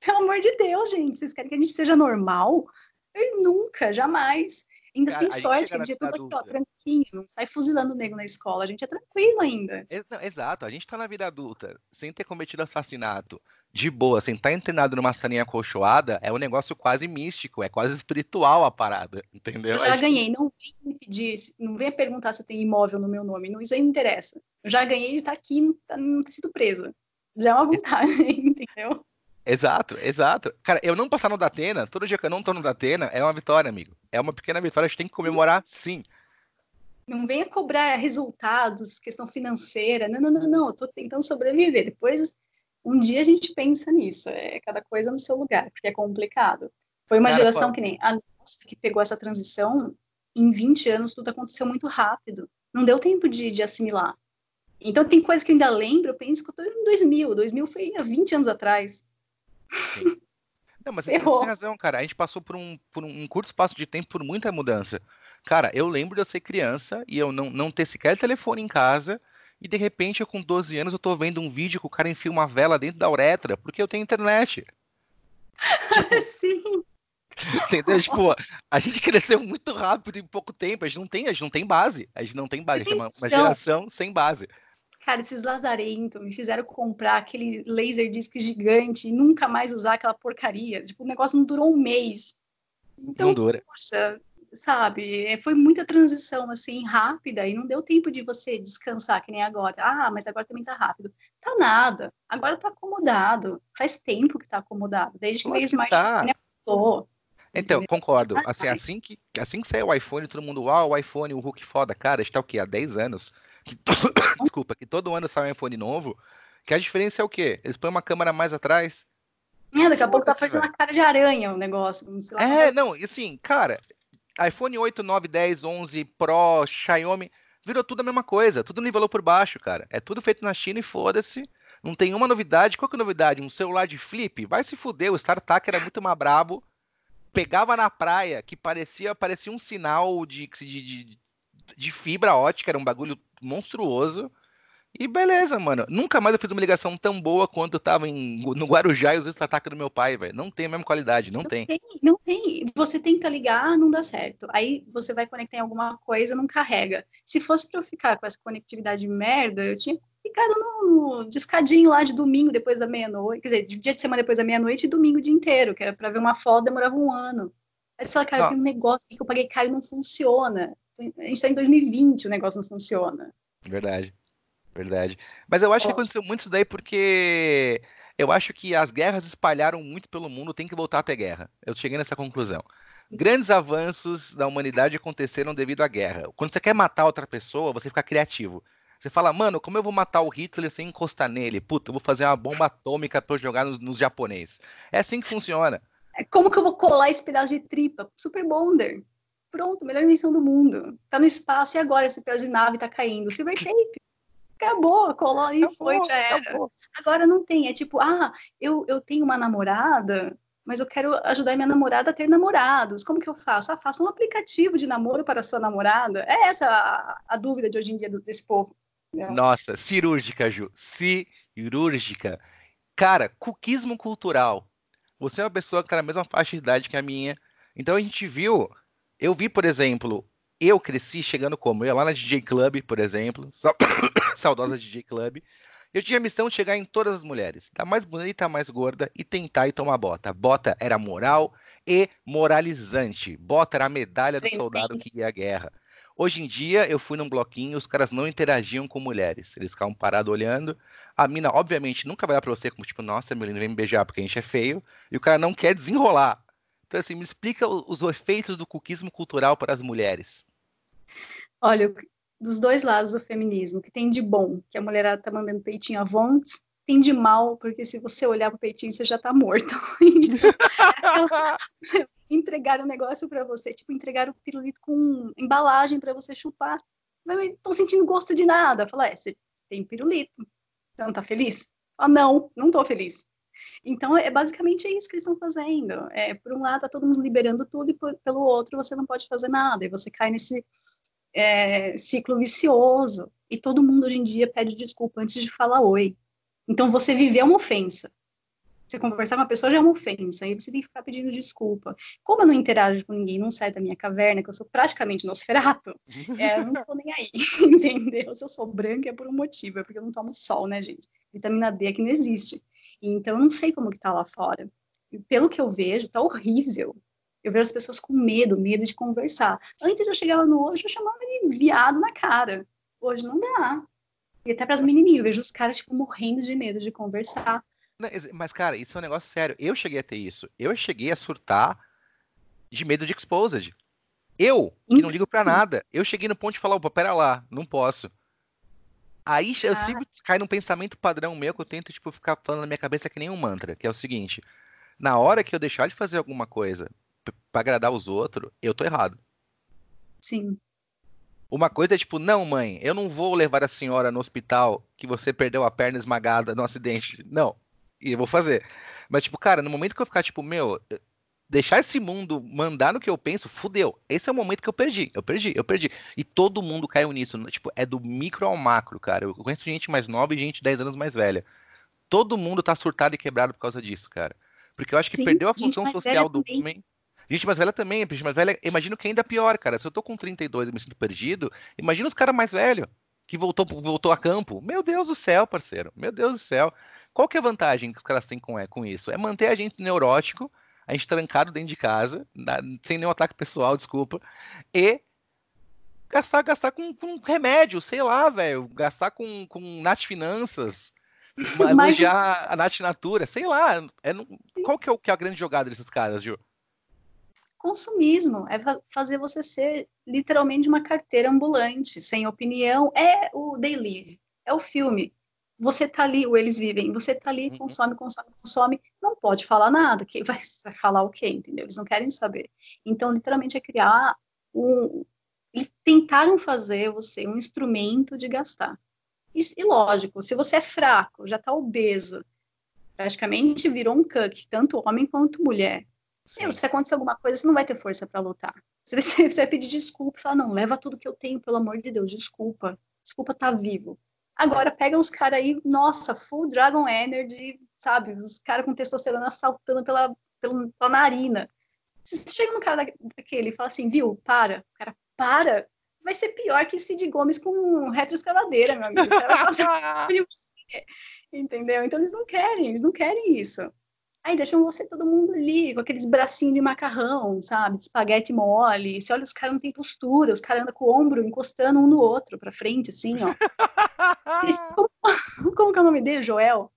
Pelo amor de Deus, gente. Vocês querem que a gente seja normal? Eu nunca, jamais. Ainda Cara, tem sorte que dia tudo aqui, ó, tranquinho, não sai fuzilando o nego na escola, a gente é tranquilo ainda. Exato, a gente tá na vida adulta, sem ter cometido assassinato, de boa, sem estar tá internado numa salinha acolchoada, é um negócio quase místico, é quase espiritual a parada, *laughs* entendeu? Eu já ganhei, não vem me pedir, não venha perguntar se eu tenho imóvel no meu nome, não, isso aí não interessa. Eu já ganhei de estar aqui, não, tá, ter sido presa. Já é uma vantagem, *laughs* entendeu? Exato, exato. Cara, eu não passar no Datena, todo dia que eu não tô no Datena, é uma vitória, amigo. É uma pequena vitória, a gente tem que comemorar sim. Não venha cobrar resultados, questão financeira. Não, não, não, não. Eu tô tentando sobreviver. Depois, um dia a gente pensa nisso. É cada coisa no seu lugar, porque é complicado. Foi uma Cara, geração que nem a nossa, que pegou essa transição. Em 20 anos, tudo aconteceu muito rápido. Não deu tempo de, de assimilar. Então, tem coisas que eu ainda lembro. Eu penso que eu tô em 2000. 2000 foi há 20 anos atrás. Não, mas você tem razão, cara. A gente passou por um, por um curto espaço de tempo por muita mudança. Cara, eu lembro de eu ser criança e eu não, não ter sequer telefone em casa. E de repente, eu com 12 anos, eu tô vendo um vídeo que o cara enfia uma vela dentro da uretra, porque eu tenho internet. *laughs* Tipo, Sim. Entendeu? Tipo, a gente cresceu muito rápido em pouco tempo. A gente não tem, a gente não tem base. A gente não tem base. A gente é uma, uma geração sem base. Cara, esses lazarentos me fizeram comprar aquele laser disc gigante e nunca mais usar aquela porcaria. Tipo, o negócio não durou um mês. Então, não dura. Poxa, sabe? É, foi muita transição assim rápida e não deu tempo de você descansar que nem agora. Ah, mas agora também tá rápido. Tá nada. Agora tá acomodado. Faz tempo que tá acomodado. Desde que veio o smartphone, tá. Então, entendeu? concordo. Assim, assim que, assim que saiu o iPhone, todo mundo, uau, o iPhone, o Hulk foda. Cara, está o quê? Há 10 anos que to... *coughs* desculpa, que todo ano sai um iPhone novo, que a diferença é o quê? Eles põem uma câmera mais atrás. É, daqui a pouco tá fazendo uma cara de aranha o negócio. é, não, assim, cara, iPhone 8, 9, 10, 11 Pro, Xiaomi, virou tudo a mesma coisa, tudo nivelou por baixo, cara. É tudo feito na China e foda-se. Não tem uma novidade. Qual que é a novidade? Um celular de flip? Vai se fuder, o StarTAC era muito mais brabo. Pegava na praia, que parecia, parecia um sinal de, de, de, de fibra ótica, era um bagulho monstruoso. E beleza, mano. Nunca mais eu fiz uma ligação tão boa quanto eu tava em, no Guarujá e os ataques do meu pai, velho. Não tem a mesma qualidade, não, não tem. tem. Não tem. Você tenta ligar, não dá certo. Aí você vai conectar em alguma coisa, não carrega. Se fosse pra eu ficar com essa conectividade merda, eu tinha ficado no, no discadinho lá de domingo depois da meia-noite. Quer dizer, de dia de semana depois da meia-noite e domingo o dia inteiro, que era pra ver uma foto, demorava um ano. Aí você fala, cara, tem um negócio que eu paguei caro e não funciona. A gente tá em 2020, o negócio não funciona. Verdade. Verdade. Mas eu acho que aconteceu muito isso daí porque eu acho que as guerras espalharam muito pelo mundo, tem que voltar a ter guerra. Eu cheguei nessa conclusão. Grandes avanços da humanidade aconteceram devido à guerra. Quando você quer matar outra pessoa, você fica criativo. Você fala, mano, como eu vou matar o Hitler sem encostar nele? Puta, eu vou fazer uma bomba atômica pra eu jogar nos, nos japoneses. É assim que funciona. É como que eu vou colar esse pedaço de tripa? Super Bonder. Pronto, melhor invenção do mundo. Tá no espaço e agora esse pedaço de nave tá caindo. Silver tape. Acabou, colou e foi, já era. Acabou. Agora não tem, é tipo, ah, eu, eu tenho uma namorada, mas eu quero ajudar minha namorada a ter namorados. Como que eu faço? Ah, faça um aplicativo de namoro para sua namorada. É essa a, a dúvida de hoje em dia desse povo. Nossa, cirúrgica, Ju. Cirúrgica. Cara, cuquismo cultural. Você é uma pessoa que está na mesma faixa de idade que a minha. Então a gente viu eu vi, por exemplo, eu cresci chegando como? Eu lá na DJ Club, por exemplo, *coughs* *coughs* saudosa DJ Club. Eu tinha a missão de chegar em todas as mulheres, da mais bonita, mais gorda, e tentar ir tomar bota. Bota era moral e moralizante. Bota era a medalha do soldado que ia à guerra. Hoje em dia, eu fui num bloquinho, os caras não interagiam com mulheres. Eles ficavam parados olhando. A mina, obviamente, nunca vai dar pra você como, tipo, nossa, meu lindo, vem me beijar porque a gente é feio. E o cara não quer desenrolar. Então, assim, me explica os efeitos do cuquismo cultural para as mulheres. Olha, dos dois lados do feminismo, que tem de bom, que a mulherada tá mandando peitinho a vontes, tem de mal, porque se você olhar pro peitinho, você já tá morto. *laughs* *laughs* *laughs* entregar um negócio para você, tipo, entregar o pirulito com embalagem para você chupar. Mas não tô sentindo gosto de nada. Fala, é, você tem pirulito. Então tá feliz? Ah, não, não tô feliz. Então, é basicamente isso que eles estão fazendo. É, por um lado, tá todo mundo liberando tudo, e por, pelo outro, você não pode fazer nada. E você cai nesse é, ciclo vicioso. E todo mundo hoje em dia pede desculpa antes de falar oi. Então, você viver é uma ofensa. Você conversar com uma pessoa já é uma ofensa, aí você tem que ficar pedindo desculpa. Como eu não interajo com ninguém, não sai da minha caverna, que eu sou praticamente nosferato, *laughs* é, eu não tô nem aí, *laughs* entendeu? Se eu sou branca é por um motivo, é porque eu não tomo sol, né, gente? Vitamina D aqui não existe. Então, eu não sei como que tá lá fora. E pelo que eu vejo, tá horrível. Eu vejo as pessoas com medo, medo de conversar. Antes eu chegava no hoje, eu chamava de viado na cara. Hoje não dá. E até para as menininhas, eu vejo os caras, tipo, morrendo de medo de conversar. Mas, cara, isso é um negócio sério. Eu cheguei a ter isso. Eu cheguei a surtar de medo de exposed. Eu, que não ligo pra nada, eu cheguei no ponto de falar, opa, pera lá, não posso. Aí eu ah. sempre cai num pensamento padrão meu que eu tento, tipo, ficar falando na minha cabeça que nem um mantra, que é o seguinte: na hora que eu deixar de fazer alguma coisa para agradar os outros, eu tô errado. Sim. Uma coisa é tipo, não, mãe, eu não vou levar a senhora no hospital que você perdeu a perna esmagada no acidente. Não, e eu vou fazer. Mas, tipo, cara, no momento que eu ficar, tipo, meu, deixar esse mundo mandar no que eu penso, fudeu. Esse é o momento que eu perdi. Eu perdi, eu perdi. E todo mundo caiu nisso. Tipo, é do micro ao macro, cara. Eu conheço gente mais nova e gente 10 anos mais velha. Todo mundo tá surtado e quebrado por causa disso, cara. Porque eu acho que Sim, perdeu a função social do também. homem. Gente mais velha também, gente mais velha, imagino que ainda pior, cara. Se eu tô com 32 e me sinto perdido, imagina os caras mais velhos que voltou, voltou a campo. Meu Deus do céu, parceiro. Meu Deus do céu. Qual que é a vantagem que os caras têm com, é, com isso? É manter a gente neurótico, a gente trancado dentro de casa, na, sem nenhum ataque pessoal, desculpa, e gastar, gastar com, com remédio, sei lá, velho. Gastar com, com Nat Finanças, *laughs* elogiar a Nath Natura, sei lá. É, qual que é, o, que é a grande jogada desses caras, Ju? consumismo, é fazer você ser literalmente uma carteira ambulante, sem opinião. É o They Live, é o filme. Você tá ali, ou eles vivem, você tá ali, uhum. consome, consome, consome, não pode falar nada, que vai, *laughs* vai falar o quê, entendeu? Eles não querem saber. Então, literalmente, é criar um. Eles tentaram fazer você um instrumento de gastar. E, e lógico, se você é fraco, já tá obeso, praticamente virou um cuck, tanto homem quanto mulher meu, se acontecer alguma coisa, você não vai ter força para lutar. Você vai, *laughs* você vai, pedir desculpa e falar, não, leva tudo que eu tenho, pelo amor de Deus, desculpa. Desculpa estar tá vivo. Agora pega os caras aí, nossa, full Dragon Energy, sabe? Os caras com testosterona saltando pela, pela, pela narina. Você chega no cara daquele e fala assim, viu, para. O cara, para. Vai ser pior que Cid Gomes com retroescavadeira, meu amigo. O cara passar *laughs* Entendeu? Então eles não querem, eles não querem isso. Aí deixam você todo mundo ali, com aqueles bracinhos de macarrão, sabe? De espaguete mole. Você olha, os caras não têm postura, os caras andam com o ombro encostando um no outro, pra frente, assim, ó. *laughs* *laughs* Como, que é o nome dele? Joel?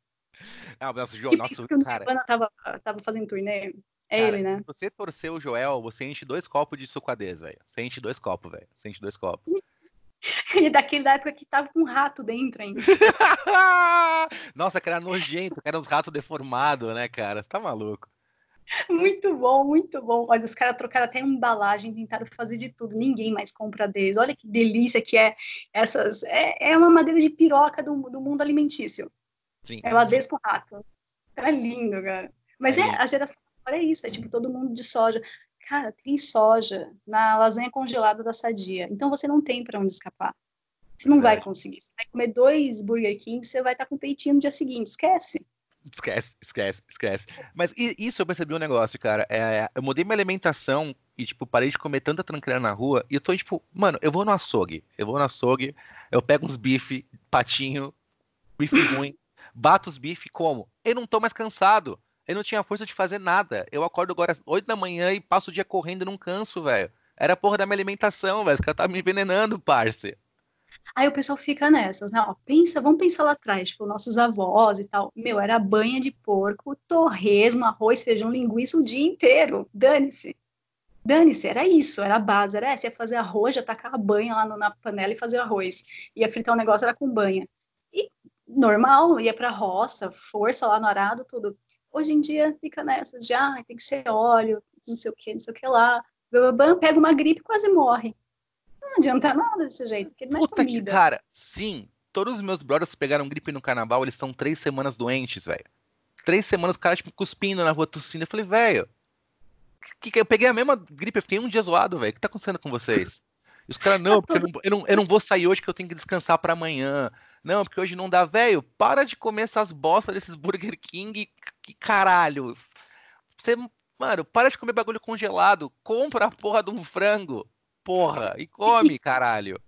Ah, nossa, Joel, nossa, que o cara. Tava, tava fazendo turnê. É cara, ele, né? Se você torcer o Joel, você enche dois copos de sucadez, velho. Você enche dois copos, velho. Você enche dois copos. *laughs* E daquele da época que tava com um rato dentro ainda. *laughs* Nossa, que era nojento, que eram uns ratos deformados, né, cara? Você tá maluco. Muito bom, muito bom. Olha, os caras trocaram até embalagem, tentaram fazer de tudo. Ninguém mais compra deles. Olha que delícia que é essas. É, é uma madeira de piroca do, do mundo alimentício. Sim. É o Ades com rato. Tá lindo, cara. Mas é, é a geração agora é isso, é tipo todo mundo de soja. Cara, tem soja na lasanha congelada da Sadia. Então você não tem para onde escapar. Você não vai conseguir. Você vai comer dois Burger King, você vai estar tá com peitinho no dia seguinte. Esquece. Esquece, esquece, esquece. Mas isso eu percebi um negócio, cara. É, eu mudei minha alimentação e, tipo, parei de comer tanta tranqueira na rua. E eu tô, tipo, mano, eu vou no açougue. Eu vou no açougue, eu pego uns bife, patinho, bife *laughs* ruim, bato os bife como? Eu não tô mais cansado. Eu não tinha força de fazer nada. Eu acordo agora às 8 da manhã e passo o dia correndo e não canso, velho. Era a porra da minha alimentação, velho. Os caras estavam me envenenando, parceiro. Aí o pessoal fica nessas, né? Ó, pensa, vamos pensar lá atrás, tipo, nossos avós e tal. Meu, era banha de porco, torresmo, arroz, feijão, linguiça o dia inteiro. Dane-se. Dane-se, era isso, era a base, era essa. Ia fazer arroz, já tacar a banha lá no, na panela e fazer arroz. Ia fritar um negócio, era com banha. E normal, ia pra roça, força lá no arado, tudo. Hoje em dia fica nessa de, ah, tem que ser óleo, não sei o que, não sei o que lá. Pega uma gripe e quase morre. Não adianta nada desse jeito, porque não é Puta comida. que, cara, sim, todos os meus brothers pegaram gripe no carnaval, eles estão três semanas doentes, velho. Três semanas, o cara, tipo, cuspindo na rua, tossindo. Eu falei, velho, que, que, eu peguei a mesma gripe, eu fiquei um dia zoado, velho. O que tá acontecendo com vocês? E os caras, não, *laughs* porque eu não, eu não, eu, não, vou sair hoje que eu tenho que descansar para amanhã. Não, porque hoje não dá, velho. Para de comer essas bostas desses Burger King. Que caralho. Você, mano, para de comer bagulho congelado. Compra a porra de um frango. Porra. E come, *laughs* caralho.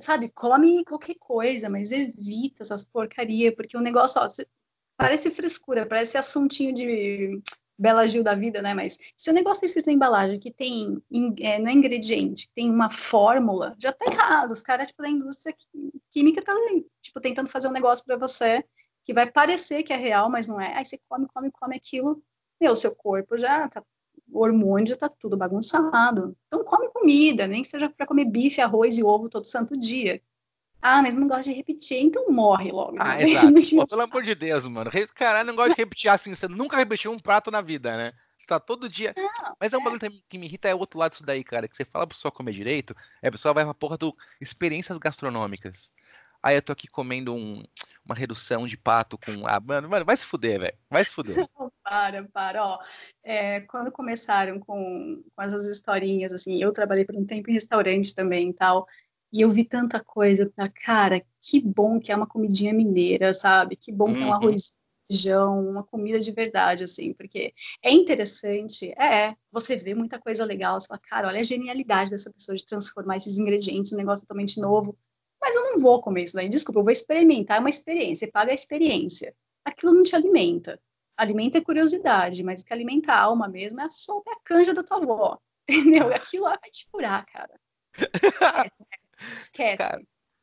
Sabe, come qualquer coisa, mas evita essas porcaria, porque o negócio, ó, parece frescura, parece assuntinho de Bela Gil da vida, né? Mas se o negócio é escrito na embalagem que tem, é, não é ingrediente, tem uma fórmula, já tá errado. Os caras, tipo, da indústria química tá, tipo, tentando fazer um negócio para você que vai parecer que é real, mas não é. Aí você come, come, come aquilo, meu, seu corpo já tá, o hormônio já tá tudo bagunçado. Então come comida, nem que seja para comer bife, arroz e ovo todo santo dia. Ah, mas não gosta de repetir, então morre logo. Ah, *laughs* né? exato. Pô, pelo amor de Deus, mano. Caralho, não gosta de repetir assim. Você nunca repetiu um prato na vida, né? Você tá todo dia. Não, mas é um é. bagulho que me irrita, é o outro lado disso daí, cara. Que você fala pro pessoal comer direito, aí a pessoa vai pra porra do experiências gastronômicas. Aí eu tô aqui comendo um, uma redução de pato com. Ah, mano, mano vai se fuder, velho. Vai se fuder. *laughs* Para, para, ó. É, quando começaram com, com essas historinhas, assim, eu trabalhei por um tempo em restaurante também e tal, e eu vi tanta coisa, eu falei, cara, que bom que é uma comidinha mineira, sabe? Que bom que é um uhum. arroz feijão, uma comida de verdade, assim, porque é interessante, é, você vê muita coisa legal, você fala, cara, olha a genialidade dessa pessoa de transformar esses ingredientes um negócio totalmente novo, mas eu não vou comer isso daí, desculpa, eu vou experimentar, é uma experiência, você paga a experiência. Aquilo não te alimenta. Alimenta a curiosidade, mas o que alimenta a alma mesmo é a sopa e a canja da tua avó, *laughs* entendeu? Aquilo lá vai te curar, cara. *laughs* Esquece. Esquece. Cara,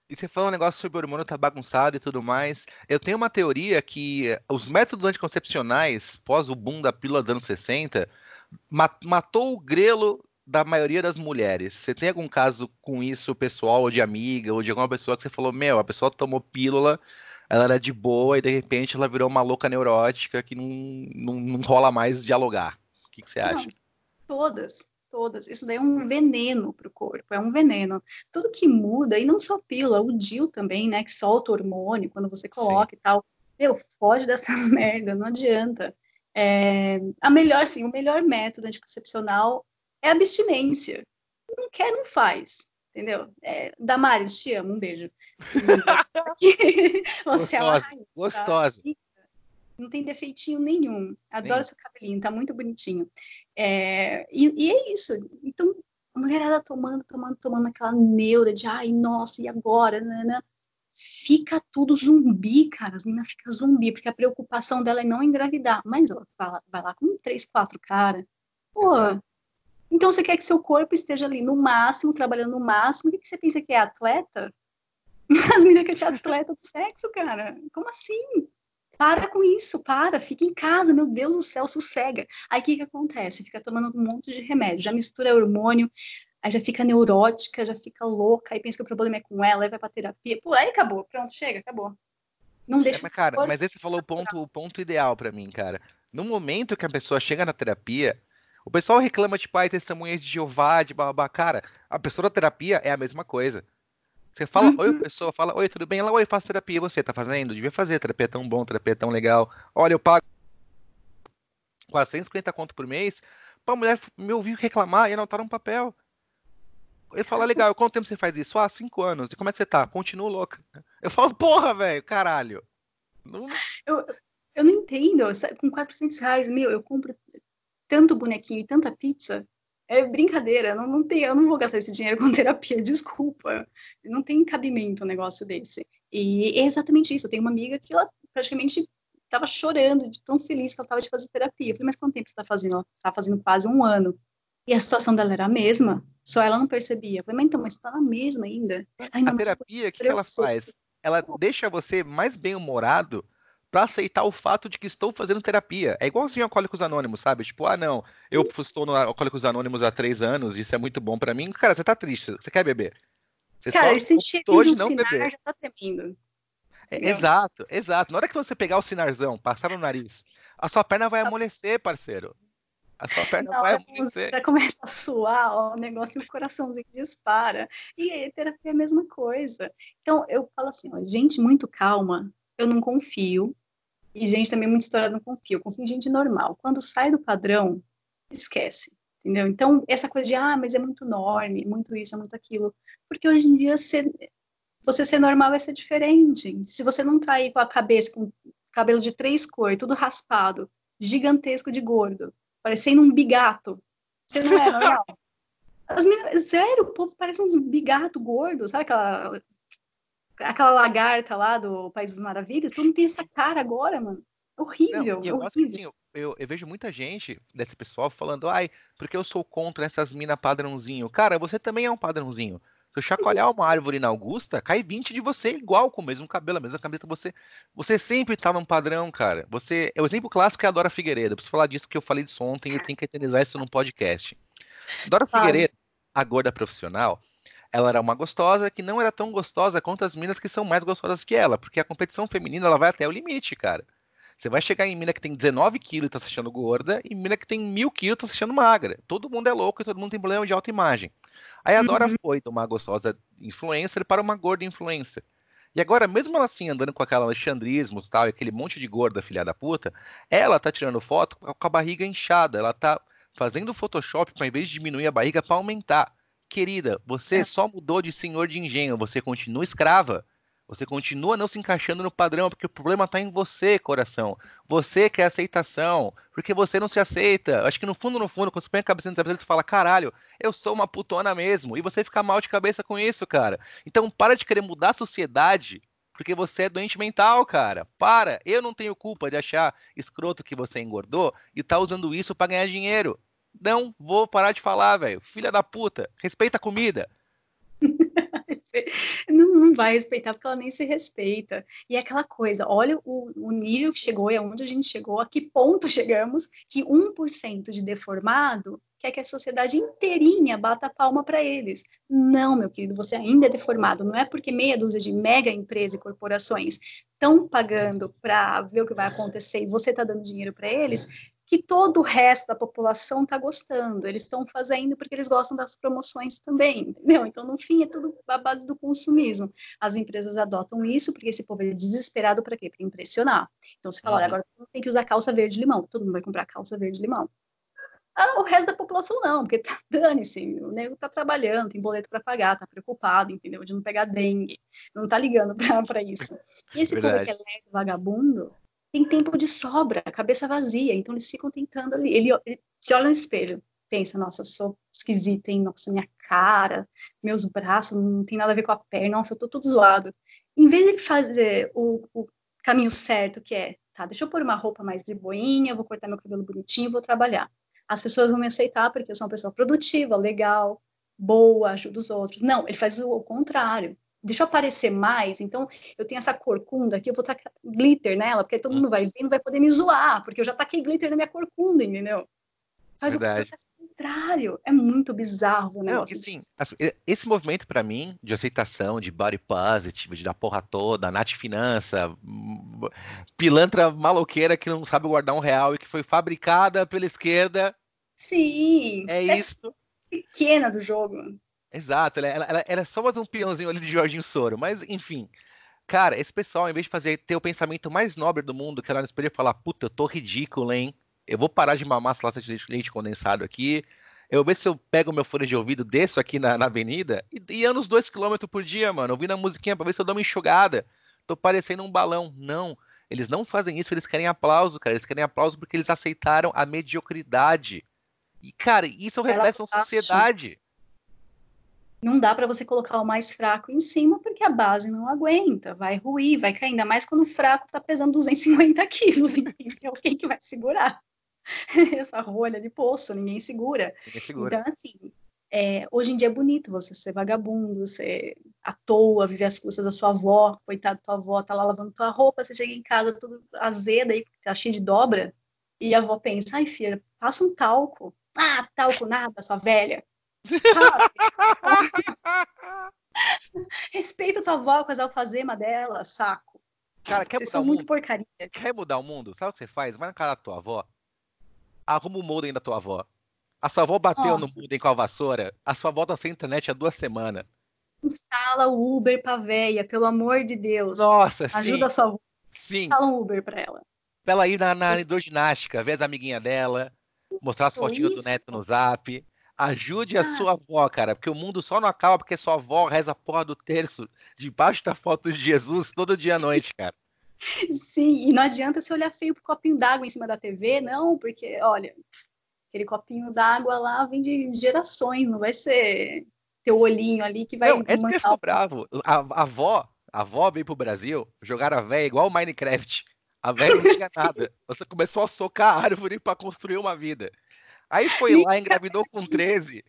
e você falou um negócio sobre o hormônio tá bagunçado e tudo mais. Eu tenho uma teoria que os métodos anticoncepcionais, pós o boom da pílula dos anos 60, matou o grelo da maioria das mulheres. Você tem algum caso com isso, pessoal, ou de amiga, ou de alguma pessoa que você falou, meu, a pessoa tomou pílula, ela era de boa e de repente ela virou uma louca neurótica que não, não, não rola mais dialogar. O que, que você acha? Não, todas todas. Isso daí é um veneno para o corpo, é um veneno. Tudo que muda, e não só pílula, o DIL também, né, que solta hormônio quando você coloca Sim. e tal. Meu, foge dessas *laughs* merdas, não adianta. É, a melhor, sim, o melhor método anticoncepcional é abstinência. Não quer, não faz. Entendeu? É, Damares, te amo, um beijo. *laughs* Você gostosa, é uma rainha, tá? gostosa. Tá? Não tem defeitinho nenhum. Adoro Sim. seu cabelinho, tá muito bonitinho. É, e, e, é isso. Então, a mulherada tomando, tomando, tomando aquela neura de ai, nossa, e agora? Né? Fica tudo zumbi, cara. As meninas ficam zumbi, porque a preocupação dela é não engravidar. Mas ela vai lá, vai lá com três, quatro cara. Pô, então você quer que seu corpo esteja ali no máximo, trabalhando no máximo. O que, que você pensa que é atleta? *laughs* As meninas querem ser atleta do sexo, cara. Como assim? Para com isso, para, fica em casa, meu Deus do céu, sossega. Aí o que, que acontece? Fica tomando um monte de remédio, já mistura hormônio, aí já fica neurótica, já fica louca, aí pensa que o problema é com ela, aí vai pra terapia. Pô, aí acabou, pronto, chega, acabou. Não deixa. É, mas, cara, mas esse falou o ponto, o ponto ideal para mim, cara. No momento que a pessoa chega na terapia, o pessoal reclama, tipo, ai, testemunhas de Jeová, de babá. Cara, a pessoa da terapia é a mesma coisa. Você fala, uhum. oi, pessoa, fala, oi, tudo bem? Ela, oi, faço terapia. Você tá fazendo? Devia fazer, terapia é tão bom, terapia é tão legal. Olha, eu pago 450 conto por mês pra mulher me ouvir reclamar e anotar um papel. Ele fala, legal, quanto tempo você faz isso? Ah, cinco anos. E como é que você tá? Continuo louca. *laughs* Eu falo, porra, velho, caralho. Não... Eu, eu não entendo. Com 400 reais, meu, eu compro tanto bonequinho e tanta pizza é brincadeira, não, não tem, eu não vou gastar esse dinheiro *laughs* com terapia, desculpa. Não tem cabimento um negócio desse. E é exatamente isso. Eu tenho uma amiga que ela praticamente estava chorando de tão feliz que ela estava de fazer terapia. Eu falei, mas quanto tempo você está fazendo? Ela está fazendo quase um ano. E a situação dela era a mesma, só ela não percebia. Eu falei, mas então, mas está na mesma ainda. Ai, não, a terapia, o que, que ela faz? Ela deixa você mais bem-humorado para aceitar o fato de que estou fazendo terapia. É igualzinho Alcoólicos Anônimos, sabe? Tipo, ah, não, eu estou no Alcoólicos Anônimos há três anos, isso é muito bom para mim. Cara, você tá triste, você quer beber. Você Cara, esse cheiro de um não sinar beber. já tá tremendo. É, exato, exato. Na hora que você pegar o sinarzão, passar no nariz, a sua perna vai amolecer, parceiro. A sua *laughs* perna não, vai amolecer. Já começa a suar, ó, o negócio e o coraçãozinho dispara. E aí, terapia é a mesma coisa. Então, eu falo assim, ó, gente muito calma, eu não confio. E gente também muito estourada não confio. Eu confio em gente normal. Quando sai do padrão, esquece. Entendeu? Então, essa coisa de, ah, mas é muito norme, muito isso, é muito aquilo. Porque hoje em dia, ser, você ser normal vai ser diferente. Se você não tá aí com a cabeça, com cabelo de três cores, tudo raspado, gigantesco de gordo, parecendo um bigato, você não é normal. *laughs* As meninas, sério, o povo parece uns bigato gordo, sabe aquela aquela lagarta lá do País das Maravilhas, tu não tem essa cara agora, mano. Horrível. Não, eu, horrível. Assim, eu, eu, eu, vejo muita gente desse pessoal falando, ai, porque eu sou contra essas minas padrãozinho. Cara, você também é um padrãozinho. Se eu chacoalhar uma árvore na Augusta, cai 20 de você igual, com o mesmo cabelo, a mesma cabeça. Você, você sempre tá num padrão, cara. Você, é o exemplo clássico é a Dora Figueiredo. preciso falar disso que eu falei disso ontem e eu tenho que eternizar isso num podcast. Dora Figueiredo, a gorda profissional, ela era uma gostosa que não era tão gostosa quanto as minas que são mais gostosas que ela, porque a competição feminina ela vai até o limite, cara. Você vai chegar em mina que tem 19 quilos e tá se achando gorda, e mina que tem mil quilos e tá se achando magra. Todo mundo é louco e todo mundo tem problema de autoimagem. Aí a Dora uhum. foi de uma gostosa influencer para uma gorda influencer. E agora, mesmo ela assim, andando com aquela alexandrismo e tal, e aquele monte de gorda filha da puta, ela tá tirando foto com a barriga inchada. Ela tá fazendo Photoshop para, em vez de diminuir a barriga, para aumentar. Querida, você é. só mudou de senhor de engenho, você continua escrava. Você continua não se encaixando no padrão, porque o problema está em você, coração. Você quer aceitação, porque você não se aceita. Acho que no fundo, no fundo, quando você põe a cabeça no travesseiro, você fala, caralho, eu sou uma putona mesmo. E você fica mal de cabeça com isso, cara. Então para de querer mudar a sociedade, porque você é doente mental, cara. Para. Eu não tenho culpa de achar escroto que você engordou e tá usando isso para ganhar dinheiro. Não vou parar de falar, velho. Filha da puta, respeita a comida. *laughs* não, não, vai respeitar porque ela nem se respeita. E é aquela coisa, olha o, o nível que chegou e aonde a gente chegou, a que ponto chegamos, que 1% de deformado quer que a sociedade inteirinha bata a palma para eles. Não, meu querido, você ainda é deformado. Não é porque meia dúzia de mega empresas e corporações estão pagando para ver o que vai acontecer e você está dando dinheiro para eles que todo o resto da população está gostando. Eles estão fazendo porque eles gostam das promoções também, entendeu? Então, no fim, é tudo a base do consumismo. As empresas adotam isso porque esse povo é desesperado para quê? Para impressionar. Então, você fala, olha, uhum. agora tem que usar calça verde-limão. Todo mundo vai comprar calça verde-limão. Ah, o resto da população não, porque tá, *laughs* dane-se, o nego tá trabalhando, tem boleto para pagar, tá preocupado, entendeu? De não pegar dengue, não tá ligando *laughs* para isso. E esse Verdade. povo que é leve, vagabundo, tem tempo de sobra, cabeça vazia, então eles ficam tentando ali. Ele, ele se olha no espelho, pensa, nossa, eu sou esquisita, hein? Nossa, minha cara, meus braços, não tem nada a ver com a perna, nossa, eu tô tudo zoado. Em vez de ele fazer o, o caminho certo, que é, tá, deixa eu pôr uma roupa mais de boinha, vou cortar meu cabelo bonitinho, vou trabalhar. As pessoas vão me aceitar porque eu sou uma pessoa produtiva, legal, boa, ajuda os outros. Não, ele faz o contrário deixa eu aparecer mais, então eu tenho essa corcunda aqui, eu vou tacar glitter nela, porque todo mundo vai ver e não vai poder me zoar, porque eu já taquei glitter na minha corcunda, entendeu? Faz Verdade. o contrário, é muito bizarro o negócio. Não, sim, esse movimento para mim, de aceitação, de body positive, de da porra toda, Nath Finança, pilantra maloqueira que não sabe guardar um real e que foi fabricada pela esquerda. Sim, é, isso. Pequena do jogo. Exato, ela, ela, ela, é só mais um peãozinho ali de Jorginho Soro, mas enfim. Cara, esse pessoal, em vez de fazer ter o pensamento mais nobre do mundo, que era no espelho e falar, puta, eu tô ridículo, hein? Eu vou parar de mamar essa lata de leite, leite condensado aqui. Eu vou ver se eu pego meu fone de ouvido, desço aqui na, na avenida e, e ando uns 2km por dia, mano, ouvindo a musiquinha pra ver se eu dou uma enxugada. Tô parecendo um balão. Não, eles não fazem isso, eles querem aplauso, cara. Eles querem aplauso porque eles aceitaram a mediocridade. E, cara, isso é o reflexo da sociedade não dá para você colocar o mais fraco em cima, porque a base não aguenta, vai ruir, vai cair, ainda mais quando o fraco está pesando 250 quilos, *laughs* entendeu? Quem que vai segurar? *laughs* Essa rolha de poço, ninguém segura. Ninguém segura. Então, assim, é, hoje em dia é bonito você ser vagabundo, ser à toa, viver as custas da sua avó, coitado da tua avó, tá lá lavando tua roupa, você chega em casa tudo azeda e tá cheio de dobra, e a avó pensa, ai filha, passa um talco. Ah, talco nada, sua velha. *laughs* Respeita tua avó com as alfazemas dela, saco. Cara, quer Vocês são muito mundo? porcaria. Quer mudar o mundo? Sabe o que você faz? Vai na cara da tua avó, arruma o modem da tua avó. A sua avó bateu Nossa. no modem com a vassoura, a sua avó tá sem internet há duas semanas. Instala o Uber pra véia, pelo amor de Deus. Nossa, Ajuda sim. Ajuda a sua avó. Sim. Instala um Uber pra ela. Pra ela ir na, na hidroginástica, ver as amiguinhas dela, mostrar as fotinhas do neto no zap. Ajude a ah. sua avó, cara, porque o mundo só não acaba porque sua avó reza a porra do terço debaixo da foto de Jesus todo dia à noite, cara. Sim, e não adianta você olhar feio pro copinho d'água em cima da TV, não, porque, olha, aquele copinho d'água lá vem de gerações, não vai ser teu olhinho ali que vai. Não, é que ficou bravo. A, a avó, a avó veio pro Brasil, jogaram a véia igual o Minecraft. A véia não tinha *laughs* nada. Você começou a socar a árvore para construir uma vida. Aí foi lá, engravidou com 13,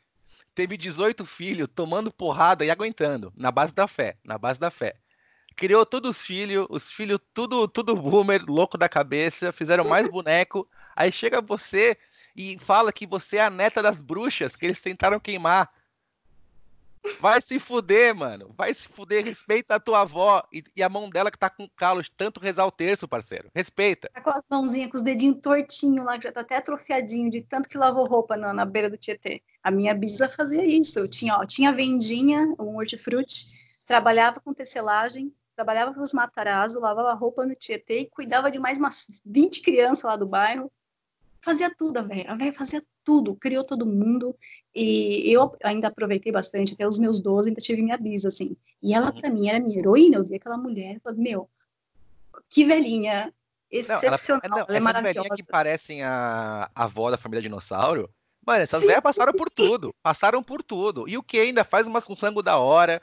teve 18 filhos, tomando porrada e aguentando, na base da fé, na base da fé. Criou todos os filhos, os filhos tudo, tudo boomer, louco da cabeça, fizeram mais boneco. Aí chega você e fala que você é a neta das bruxas que eles tentaram queimar. Vai se fuder, mano. Vai se fuder. Respeita a tua avó e, e, a mão dela que tá com calos. Tanto rezar o terço, parceiro. Respeita. Tá com as mãozinhas, com os dedinhos tortinhos lá, que já tá até atrofiadinho de tanto que lavou roupa na, na beira do Tietê. A minha bisa fazia isso. Eu tinha, ó, tinha vendinha, um hortifruti, trabalhava com tecelagem, trabalhava com os Matarazzo, lavava roupa no Tietê e cuidava de mais umas 20 crianças lá do bairro. Fazia tudo, a velha. A velha fazia tudo, criou todo mundo. E eu ainda aproveitei bastante, até os meus 12 ainda tive minha bisa, assim. E ela, para mim, era minha heroína. Eu via aquela mulher falei, meu, que velhinha, excepcional. Não, ela, não, ela é essas velhinhas que parecem a, a avó da família dinossauro, mano, essas velhas passaram por tudo. Passaram por tudo. E o que ainda faz umas com sangue da hora.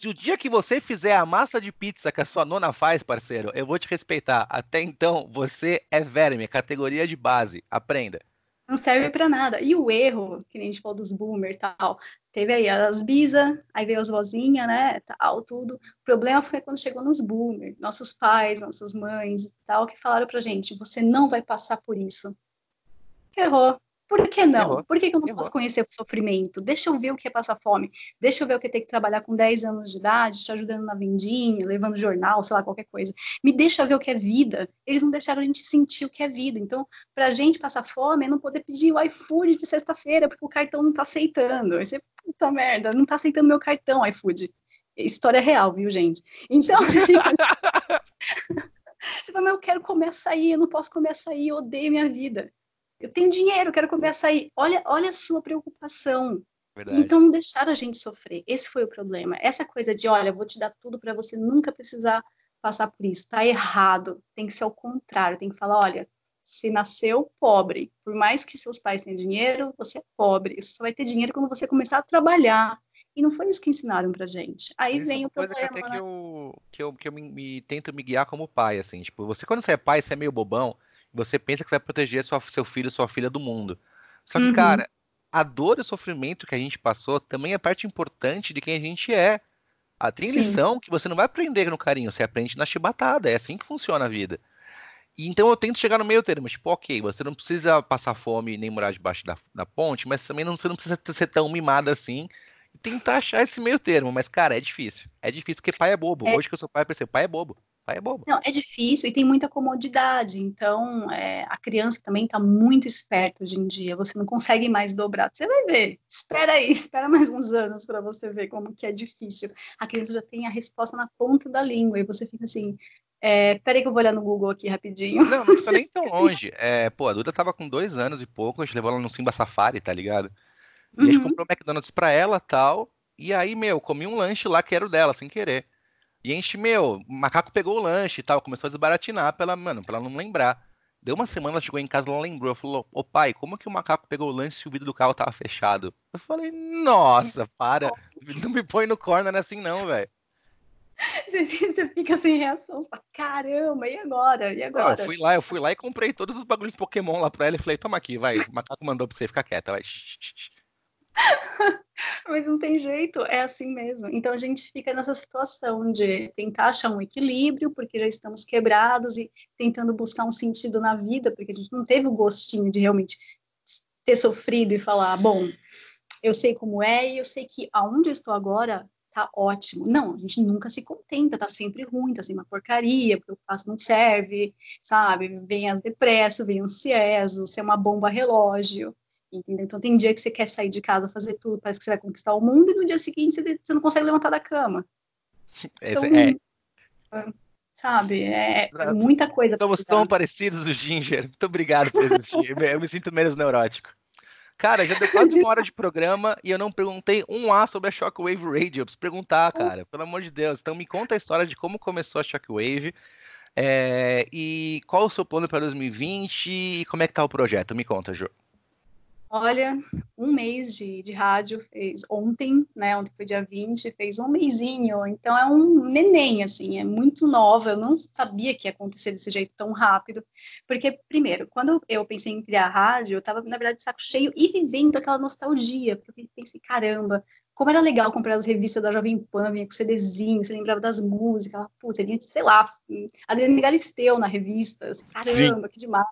Se o dia que você fizer a massa de pizza que a sua nona faz, parceiro, eu vou te respeitar. Até então, você é verme, categoria de base. Aprenda não serve para nada. E o erro, que nem a gente falou dos boomer e tal, teve aí as bisa, aí veio as vozinhas, né, tal, tudo. O problema foi quando chegou nos boomer, nossos pais, nossas mães e tal, que falaram pra gente, você não vai passar por isso. Ferrou. Por que não? Por que, que eu não posso conhecer o sofrimento? Deixa eu ver o que é passar fome. Deixa eu ver o que é ter que trabalhar com 10 anos de idade, te ajudando na vendinha, levando jornal, sei lá, qualquer coisa. Me deixa ver o que é vida. Eles não deixaram a gente sentir o que é vida. Então, pra gente passar fome é não poder pedir o iFood de sexta-feira, porque o cartão não tá aceitando. Aí você, puta merda, não tá aceitando meu cartão, iFood. História real, viu, gente? Então. *laughs* *laughs* *laughs* Você fala, mas eu quero comer açaí, eu não posso comer açaí, eu odeio minha vida. Eu tenho dinheiro, quero comer açaí. Olha, olha a sua preocupação. Verdade. Então não deixaram a gente sofrer. Esse foi o problema. Essa coisa de, olha, vou te dar tudo para você nunca precisar passar por isso. Tá errado. Tem que ser o contrário. Tem que falar, olha, você nasceu pobre. Por mais que seus pais tenham dinheiro, você é pobre. Você só vai ter dinheiro quando você começar a trabalhar. E não foi isso que ensinaram pra gente. Aí isso vem é o problema. Coisa que até que eu, que eu, que eu me, me, tento me guiar como pai, assim. Tipo, você, quando você é pai, você é meio bobão você pensa que vai proteger sua, seu filho, sua filha do mundo. Só que, uhum. cara, a dor e o sofrimento que a gente passou também é parte importante de quem a gente é. A tem Sim. lição que você não vai aprender no carinho, você aprende na chibatada. É assim que funciona a vida. E então eu tento chegar no meio termo, tipo, ok, você não precisa passar fome nem morar debaixo da, da ponte, mas também não, você não precisa ser tão mimada assim e tentar achar esse meio termo. Mas, cara, é difícil. É difícil porque pai é bobo. É... Hoje que eu sou pai, eu percebo, pai é bobo. É bobo. Não, é difícil e tem muita comodidade. Então, é, a criança também está muito esperta hoje em dia. Você não consegue mais dobrar. Você vai ver. Espera aí, *laughs* espera mais uns anos para você ver como que é difícil. A criança já tem a resposta na ponta da língua e você fica assim. É, peraí que eu vou olhar no Google aqui rapidinho. Não, não está nem *laughs* tão longe. É, pô, a Duda tava com dois anos e pouco, a gente levou ela no Simba Safari, tá ligado? E uhum. a gente uhum. comprou um McDonald's pra ela tal. E aí, meu, comi um lanche lá que era o dela, sem querer. E a gente, meu, o macaco pegou o lanche e tal, começou a desbaratinar pela, mano, pra ela não lembrar. Deu uma semana, ela chegou em casa, ela lembrou, falou, ô pai, como que o macaco pegou o lanche se o vidro do carro tava fechado? Eu falei, nossa, para, não me põe no corner assim não, velho. *laughs* Você, você, fica sem reação, você fala, caramba, e agora? E agora? Não, eu fui lá, eu fui lá e comprei todos os bagulhos de Pokémon lá pra ela e falei, toma aqui, vai, o macaco mandou pra você ficar quieta, vai. *laughs* Mas não tem jeito, é assim mesmo. Então a gente fica nessa situação de tentar achar um equilíbrio, porque já estamos quebrados e tentando buscar um sentido na vida, porque a gente não teve o gostinho de realmente ter sofrido e falar, bom, eu sei como é e eu sei que aonde eu estou agora tá ótimo. Não, a gente nunca se contenta, tá sempre ruim, tá sempre uma porcaria, porque o faço não serve, sabe? Vem as depresso, vem ansieso, ser uma bomba relógio. Entendeu? Então tem dia que você quer sair de casa, fazer tudo, parece que você vai conquistar o mundo, e no dia seguinte você, você não consegue levantar da cama. *laughs* Então, é. Sabe, é, é muita coisa. Somos tão parecidos, o Ginger. Muito obrigado por existir. eu me sinto menos neurótico. Cara, já deu quase uma hora de programa e eu não perguntei um A sobre a Shockwave Radio. Eu preciso perguntar, cara, pelo amor de Deus. Então me conta a história de como começou a Shockwave é, e qual o seu plano para 2020 e como é que tá o projeto. Me conta, Jô. Olha, um mês de, de rádio fez ontem, né? Ontem foi dia 20, fez um mêsinho. Então é um neném, assim, é muito nova. Eu não sabia que ia acontecer desse jeito tão rápido. Porque, primeiro, quando eu pensei em criar rádio, eu estava, na verdade, de saco cheio e vivendo aquela nostalgia. Porque eu pensei, caramba, como era legal comprar as revistas da Jovem Pan, vinha com CDzinho, você lembrava das músicas, putz, vinha, sei lá, Adriana Galisteu na revista, assim, caramba, Sim. que demais.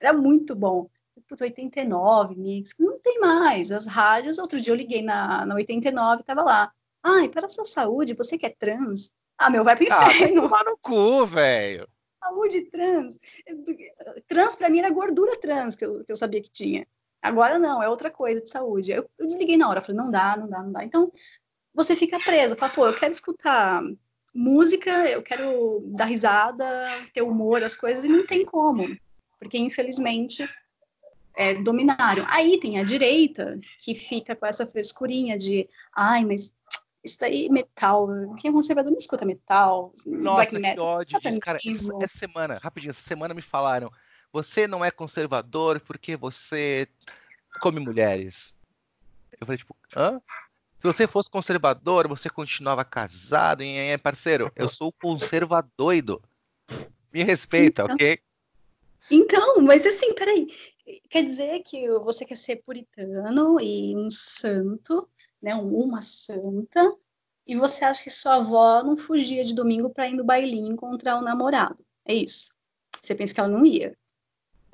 Era muito bom putz, 89, mix, não tem mais. As rádios, outro dia eu liguei na, na 89 tava lá. Ai, para a sua saúde, você que é trans? Ah, meu, vai pro ah, inferno. Ah, tomar no cu, velho. Saúde trans. Trans pra mim era gordura trans que eu, que eu sabia que tinha. Agora não, é outra coisa de saúde. Eu, eu desliguei na hora, falei, não dá, não dá, não dá. Então, você fica preso, fala, pô, eu quero escutar música, eu quero dar risada, ter humor, as coisas, e não tem como, porque infelizmente é, dominaram. Aí tem a direita, que fica com essa frescurinha de, ai, mas isso daí, metal, quem é conservador não escuta metal, Nossa, black metal. que ódio Cara, essa semana, rapidinho, essa semana me falaram, você não é conservador porque você come mulheres. Eu falei, tipo, hã? Se você fosse conservador, você continuava casado, aí, parceiro, eu sou conservadoido. Me respeita, então, ok? Então, mas assim, peraí. Quer dizer que você quer ser puritano e um santo, né? Uma santa, e você acha que sua avó não fugia de domingo para ir no bailinho encontrar um namorado. É isso. Você pensa que ela não ia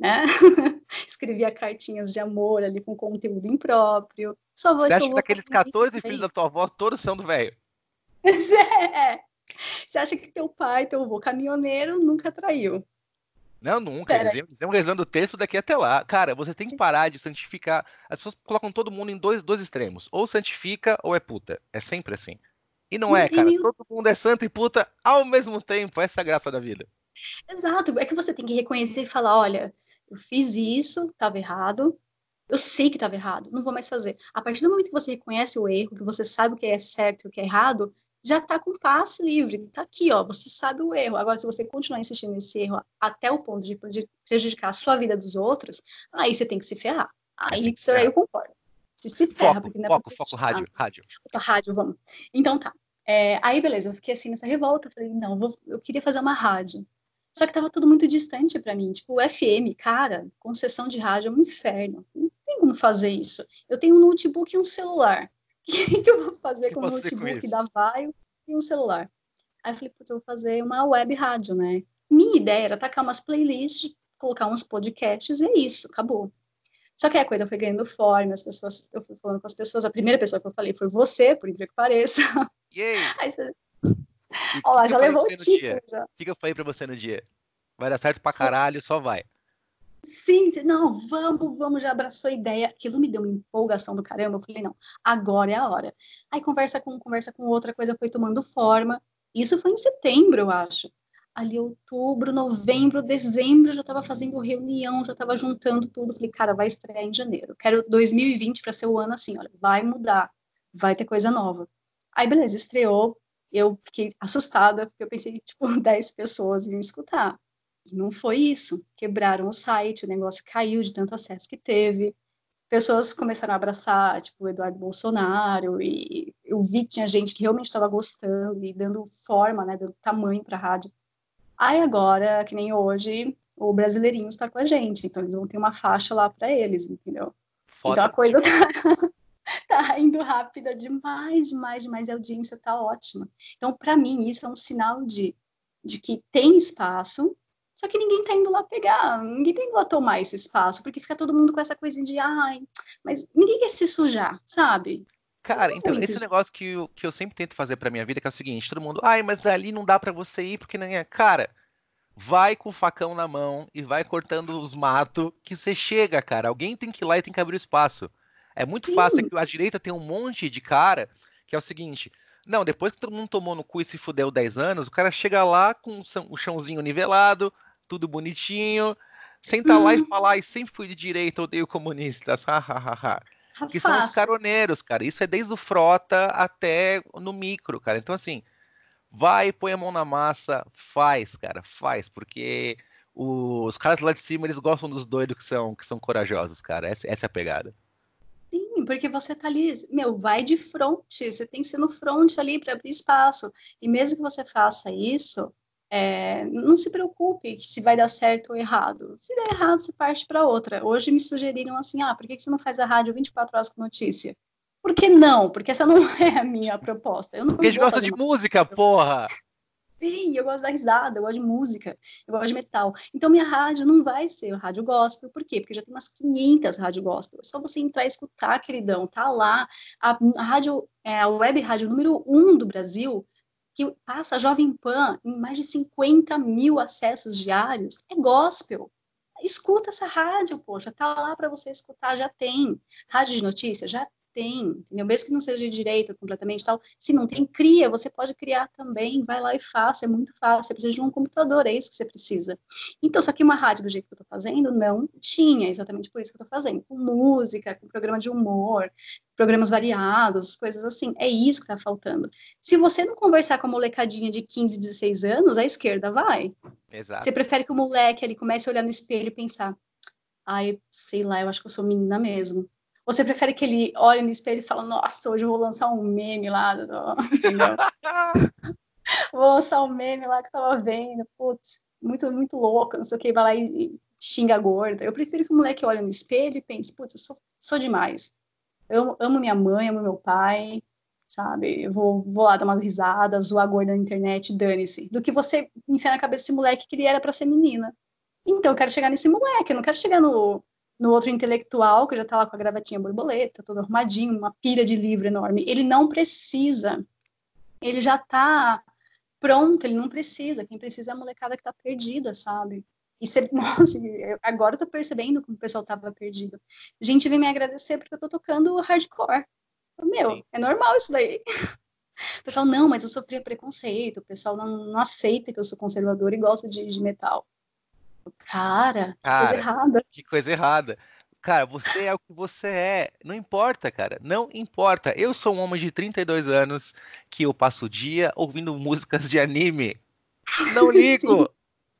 né? *laughs* Escrevia cartinhas de amor ali com conteúdo impróprio. Sua voz Você acha que daqueles 14 filhos da tua avó, todos são do velho? *laughs* É. Você acha que teu pai, teu avô caminhoneiro nunca traiu? Não, nunca. Iam, eles iam rezando o texto daqui até lá. Cara, você tem que parar de santificar. As pessoas colocam todo mundo em dois, dois extremos. Ou santifica ou é puta. É sempre assim. E não é, cara. Todo mundo é santo e puta ao mesmo tempo. Essa é a graça da vida. Exato, é que você tem que reconhecer e falar, olha, eu fiz isso, estava errado, eu sei que estava errado, não vou mais fazer. A partir do momento que você reconhece o erro, que você sabe o que é certo e o que é errado, já está com passe livre, está aqui, ó, você sabe o erro. Agora, se você continuar insistindo nesse erro até o ponto de prejudicar a sua vida dos outros, aí você tem que se ferrar. Aí, então, eu concordo. Se se ferra, foco, porque não é foco, foco, rádio, rádio. Rádio, vamos. Então tá. É, aí, beleza, eu fiquei assim nessa revolta, falei, não, vou, eu queria fazer uma rádio. Só que tava tudo muito distante para mim. Tipo, o FM, cara, concessão de rádio é um inferno. Não tem como fazer isso. Eu tenho um notebook e um celular. O *laughs* que, que eu vou fazer que com o notebook com da Vaio e um celular? Aí eu falei, putz, eu vou fazer uma web rádio, né? Minha ideia era tacar umas playlists, colocar uns podcasts e é isso, acabou. Só que a coisa foi ganhando forma, as pessoas, eu fui falando com as pessoas, a primeira pessoa que eu falei foi você, por incrível que pareça. *laughs* Aí você, Olha lá, já levou o título. O que eu falei pra você no dia? Vai dar certo pra caralho, só vai. Sim, não, vamos, vamos, já abraçou a ideia. Aquilo me deu uma empolgação do caramba. Eu falei, não, agora é a hora. Aí conversa com conversa com outra coisa foi tomando forma. Isso foi em setembro, eu acho. Ali, outubro, novembro, dezembro, já estava fazendo reunião, já estava juntando tudo. Falei, cara, vai estrear em janeiro. Quero 2020 para ser o ano assim, olha, vai mudar, vai ter coisa nova. Aí, beleza, estreou, eu fiquei assustada, porque eu pensei que, tipo, *laughs* 10 pessoas iam escutar. Não foi isso. Quebraram o site, o negócio caiu de tanto acesso que teve. Pessoas começaram a abraçar, tipo, o Eduardo Bolsonaro, e eu vi que tinha gente que realmente estava gostando e dando forma, né, dando tamanho para a rádio. Aí agora, que nem hoje, o Brasileirinho está com a gente, então eles vão ter uma faixa lá para eles, entendeu? Foda. Então a coisa tá *laughs* tá indo rápida demais, demais, demais, a audiência tá ótima. Então, para mim, isso é um sinal de, de que tem espaço, só que ninguém tá indo lá pegar, ninguém tá indo lá tomar esse espaço, porque fica todo mundo com essa coisinha de, ai, mas ninguém quer se sujar, sabe? Cara, então, esse negócio que eu, que eu sempre tento fazer pra minha vida, que é o seguinte, todo mundo, ai, mas ali não dá para você ir, porque não é. Cara, vai com o facão na mão e vai cortando os matos, que você chega, cara. Alguém tem que ir lá e tem que abrir o espaço. É muito Sim. fácil, é que a direita tem um monte de cara que é o seguinte. Não, depois que todo mundo tomou no cu e se fudeu 10 anos, o cara chega lá com o chãozinho nivelado, tudo bonitinho, senta uhum. lá e uhum. fala, e sempre fui de direita, odeio comunistas, *laughs* hahaha. que são os caroneiros, cara. Isso é desde o frota até no micro, cara. Então, assim, vai, põe a mão na massa, faz, cara, faz, porque os caras lá de cima, eles gostam dos doidos que são, que são corajosos, cara. Essa, essa é a pegada. Sim, porque você tá ali, meu, vai de frente, você tem que ser no front ali para abrir espaço. E mesmo que você faça isso, é, não se preocupe se vai dar certo ou errado. Se der errado, você parte para outra. Hoje me sugeriram assim: ah, por que você não faz a rádio 24 horas com notícia? Por que não? Porque essa não *laughs* é a minha proposta. Eu não Porque a gente gosta de música, porra! Sim, eu gosto da risada, eu gosto de música, eu gosto de metal. Então, minha rádio não vai ser rádio gospel. Por quê? Porque já tem umas 500 rádio gospel. É só você entrar e escutar, queridão. Tá lá. A, a rádio, é, a web rádio número um do Brasil, que passa a Jovem Pan em mais de 50 mil acessos diários, é gospel. Escuta essa rádio, poxa, tá lá para você escutar, já tem. Rádio de notícias, já tem, entendeu? Mesmo que não seja de direita completamente tal, se não tem, cria, você pode criar também, vai lá e faça, é muito fácil, você precisa de um computador, é isso que você precisa. Então, só que uma rádio do jeito que eu tô fazendo, não tinha, exatamente por isso que eu tô fazendo, com música, com programa de humor, programas variados, coisas assim, é isso que tá faltando. Se você não conversar com a molecadinha de 15, 16 anos, a esquerda vai. Exato. Você prefere que o moleque ali comece a olhar no espelho e pensar, ai, sei lá, eu acho que eu sou menina mesmo. Você prefere que ele olhe no espelho e fale, nossa, hoje eu vou lançar um meme lá, *laughs* vou lançar um meme lá que eu tava vendo, putz, muito, muito louco, não sei o que, vai lá e, xinga a gorda. Eu prefiro que o moleque olhe no espelho e pense, putz, eu sou, sou demais. Eu amo minha mãe, amo meu pai, sabe? Eu vou, vou lá dar umas risadas, zoar a gorda na internet, dane-se. Do que você enfiar na cabeça desse moleque que ele era para ser menina. Então, eu quero chegar nesse moleque, eu não quero chegar no, no outro intelectual, que já tá lá com a gravatinha borboleta, todo arrumadinho, uma pilha de livro enorme. Ele não precisa. Ele já tá pronto, ele não precisa. Quem precisa é a molecada que tá perdida, sabe? E você, *laughs* nossa, agora eu tô percebendo como o pessoal tava perdido. A gente vem me agradecer porque eu tô tocando hardcore. Meu, Sim. é normal isso daí. *laughs* O pessoal, não, mas eu sofria preconceito, o pessoal não, não aceita que eu sou conservador e gosta de, de metal. Cara, que cara, coisa errada. Que coisa errada. Cara, você é o que você é. Não importa, cara. Não importa. Eu sou um homem de 32 anos que eu passo o dia ouvindo *laughs* músicas de anime. Não *laughs* ligo.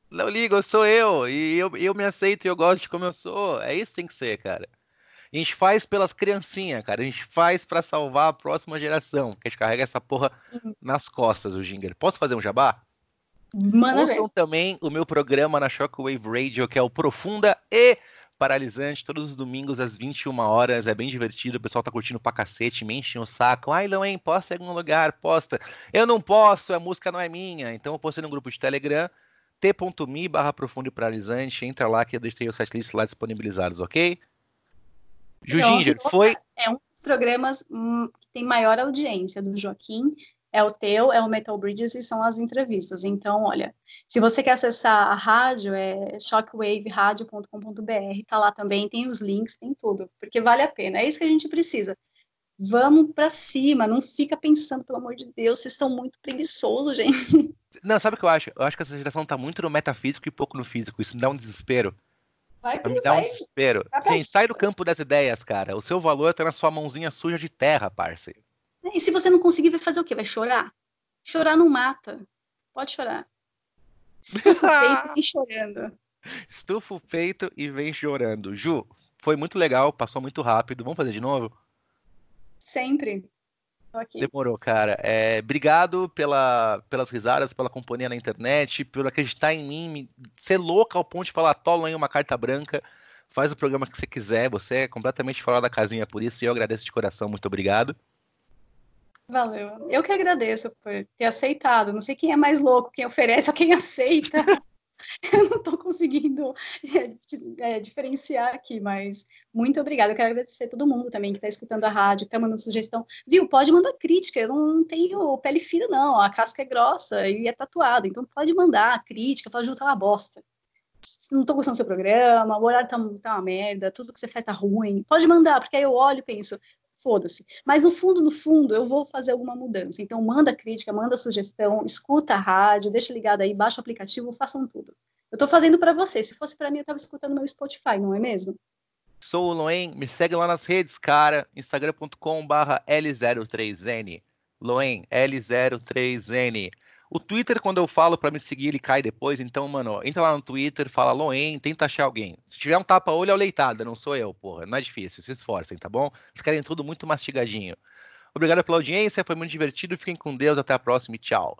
não ligo, eu sou eu. E eu, eu me aceito e eu gosto de como eu sou. É isso que tem que ser, cara. A gente faz pelas criancinhas, cara. A gente faz para salvar a próxima geração. Que a gente carrega essa porra nas costas, o Ginger. Posso fazer um jabá? Manda Ouçam também o meu programa na Shockwave Radio, que é o Profunda e Paralisante, todos os domingos às 21 horas. É bem divertido, o pessoal tá curtindo pra cacete, me enchem o saco. Ai, Loen, posta em algum lugar? Posta. Eu não posso, a música não é minha. Então eu postei no grupo de Telegram, t.me barra profundo e paralisante. Entra lá que eu deixei os setlists lá disponibilizados, ok? Jujinger, foi. É um dos programas hum, que tem maior audiência do Joaquim é o teu, é o Metal Bridges e são as entrevistas. Então, olha, se você quer acessar a rádio, é shockwaveradio.com.br, tá lá também, tem os links, tem tudo, porque vale a pena. É isso que a gente precisa. Vamos para cima, não fica pensando, pelo amor de Deus, vocês estão muito preguiçosos, *laughs* gente. Não, sabe o que eu acho? Eu acho que essa geração tá muito no metafísico e pouco no físico. Isso me dá um desespero. Vai, me dá um desespero. Gente, sai do campo das ideias, cara. O seu valor tá na sua mãozinha suja de terra, parceiro. E se você não conseguir, vai fazer o quê? Vai chorar? Chorar não mata. Pode chorar. Estufa o *laughs* peito e vem chorando. Estufa o peito e vem chorando. Ju, foi muito legal, passou muito rápido. Vamos fazer de novo? Sempre. Demorou, cara. É, obrigado pela, pelas risadas, pela companhia na internet, por acreditar em mim, ser louca ao ponto de falar, tola em uma carta branca. Faz o programa que você quiser, você é completamente fora da casinha por isso e eu agradeço de coração, muito obrigado. Valeu. Eu que agradeço por ter aceitado. Não sei quem é mais louco, quem oferece ou quem aceita. *laughs* Eu não estou conseguindo é, é, diferenciar aqui, mas muito obrigada. Eu quero agradecer a todo mundo também que está escutando a rádio, que está mandando sugestão. Viu? Pode mandar crítica. Eu não tenho pele fina, não. A casca é grossa e é tatuada. Então pode mandar crítica. Fala, Ju, tá uma bosta. Não estou gostando do seu programa, o horário tá, tá uma merda, tudo que você faz tá ruim. Pode mandar, porque aí eu olho e penso, foda-se. Mas no fundo, no fundo, eu vou fazer alguma mudança. Então, manda crítica, manda sugestão, escuta a rádio, deixa ligado aí, baixa o aplicativo, façam tudo. Eu tô fazendo para você. Se fosse para mim, eu tava escutando meu Spotify, não é mesmo? Sou o Loen, me segue lá nas redes, cara, instagram.com/l03n. Loen, L03n. O Twitter, quando eu falo para me seguir, ele cai depois. Então, mano, entra lá no Twitter, fala Loen, tenta achar alguém. Se tiver um tapa-olho, é o leitada, não sou eu, porra. Não é difícil, se esforcem, tá bom? Vocês querem tudo muito mastigadinho. Obrigado pela audiência, foi muito divertido. Fiquem com Deus, até a próxima e tchau.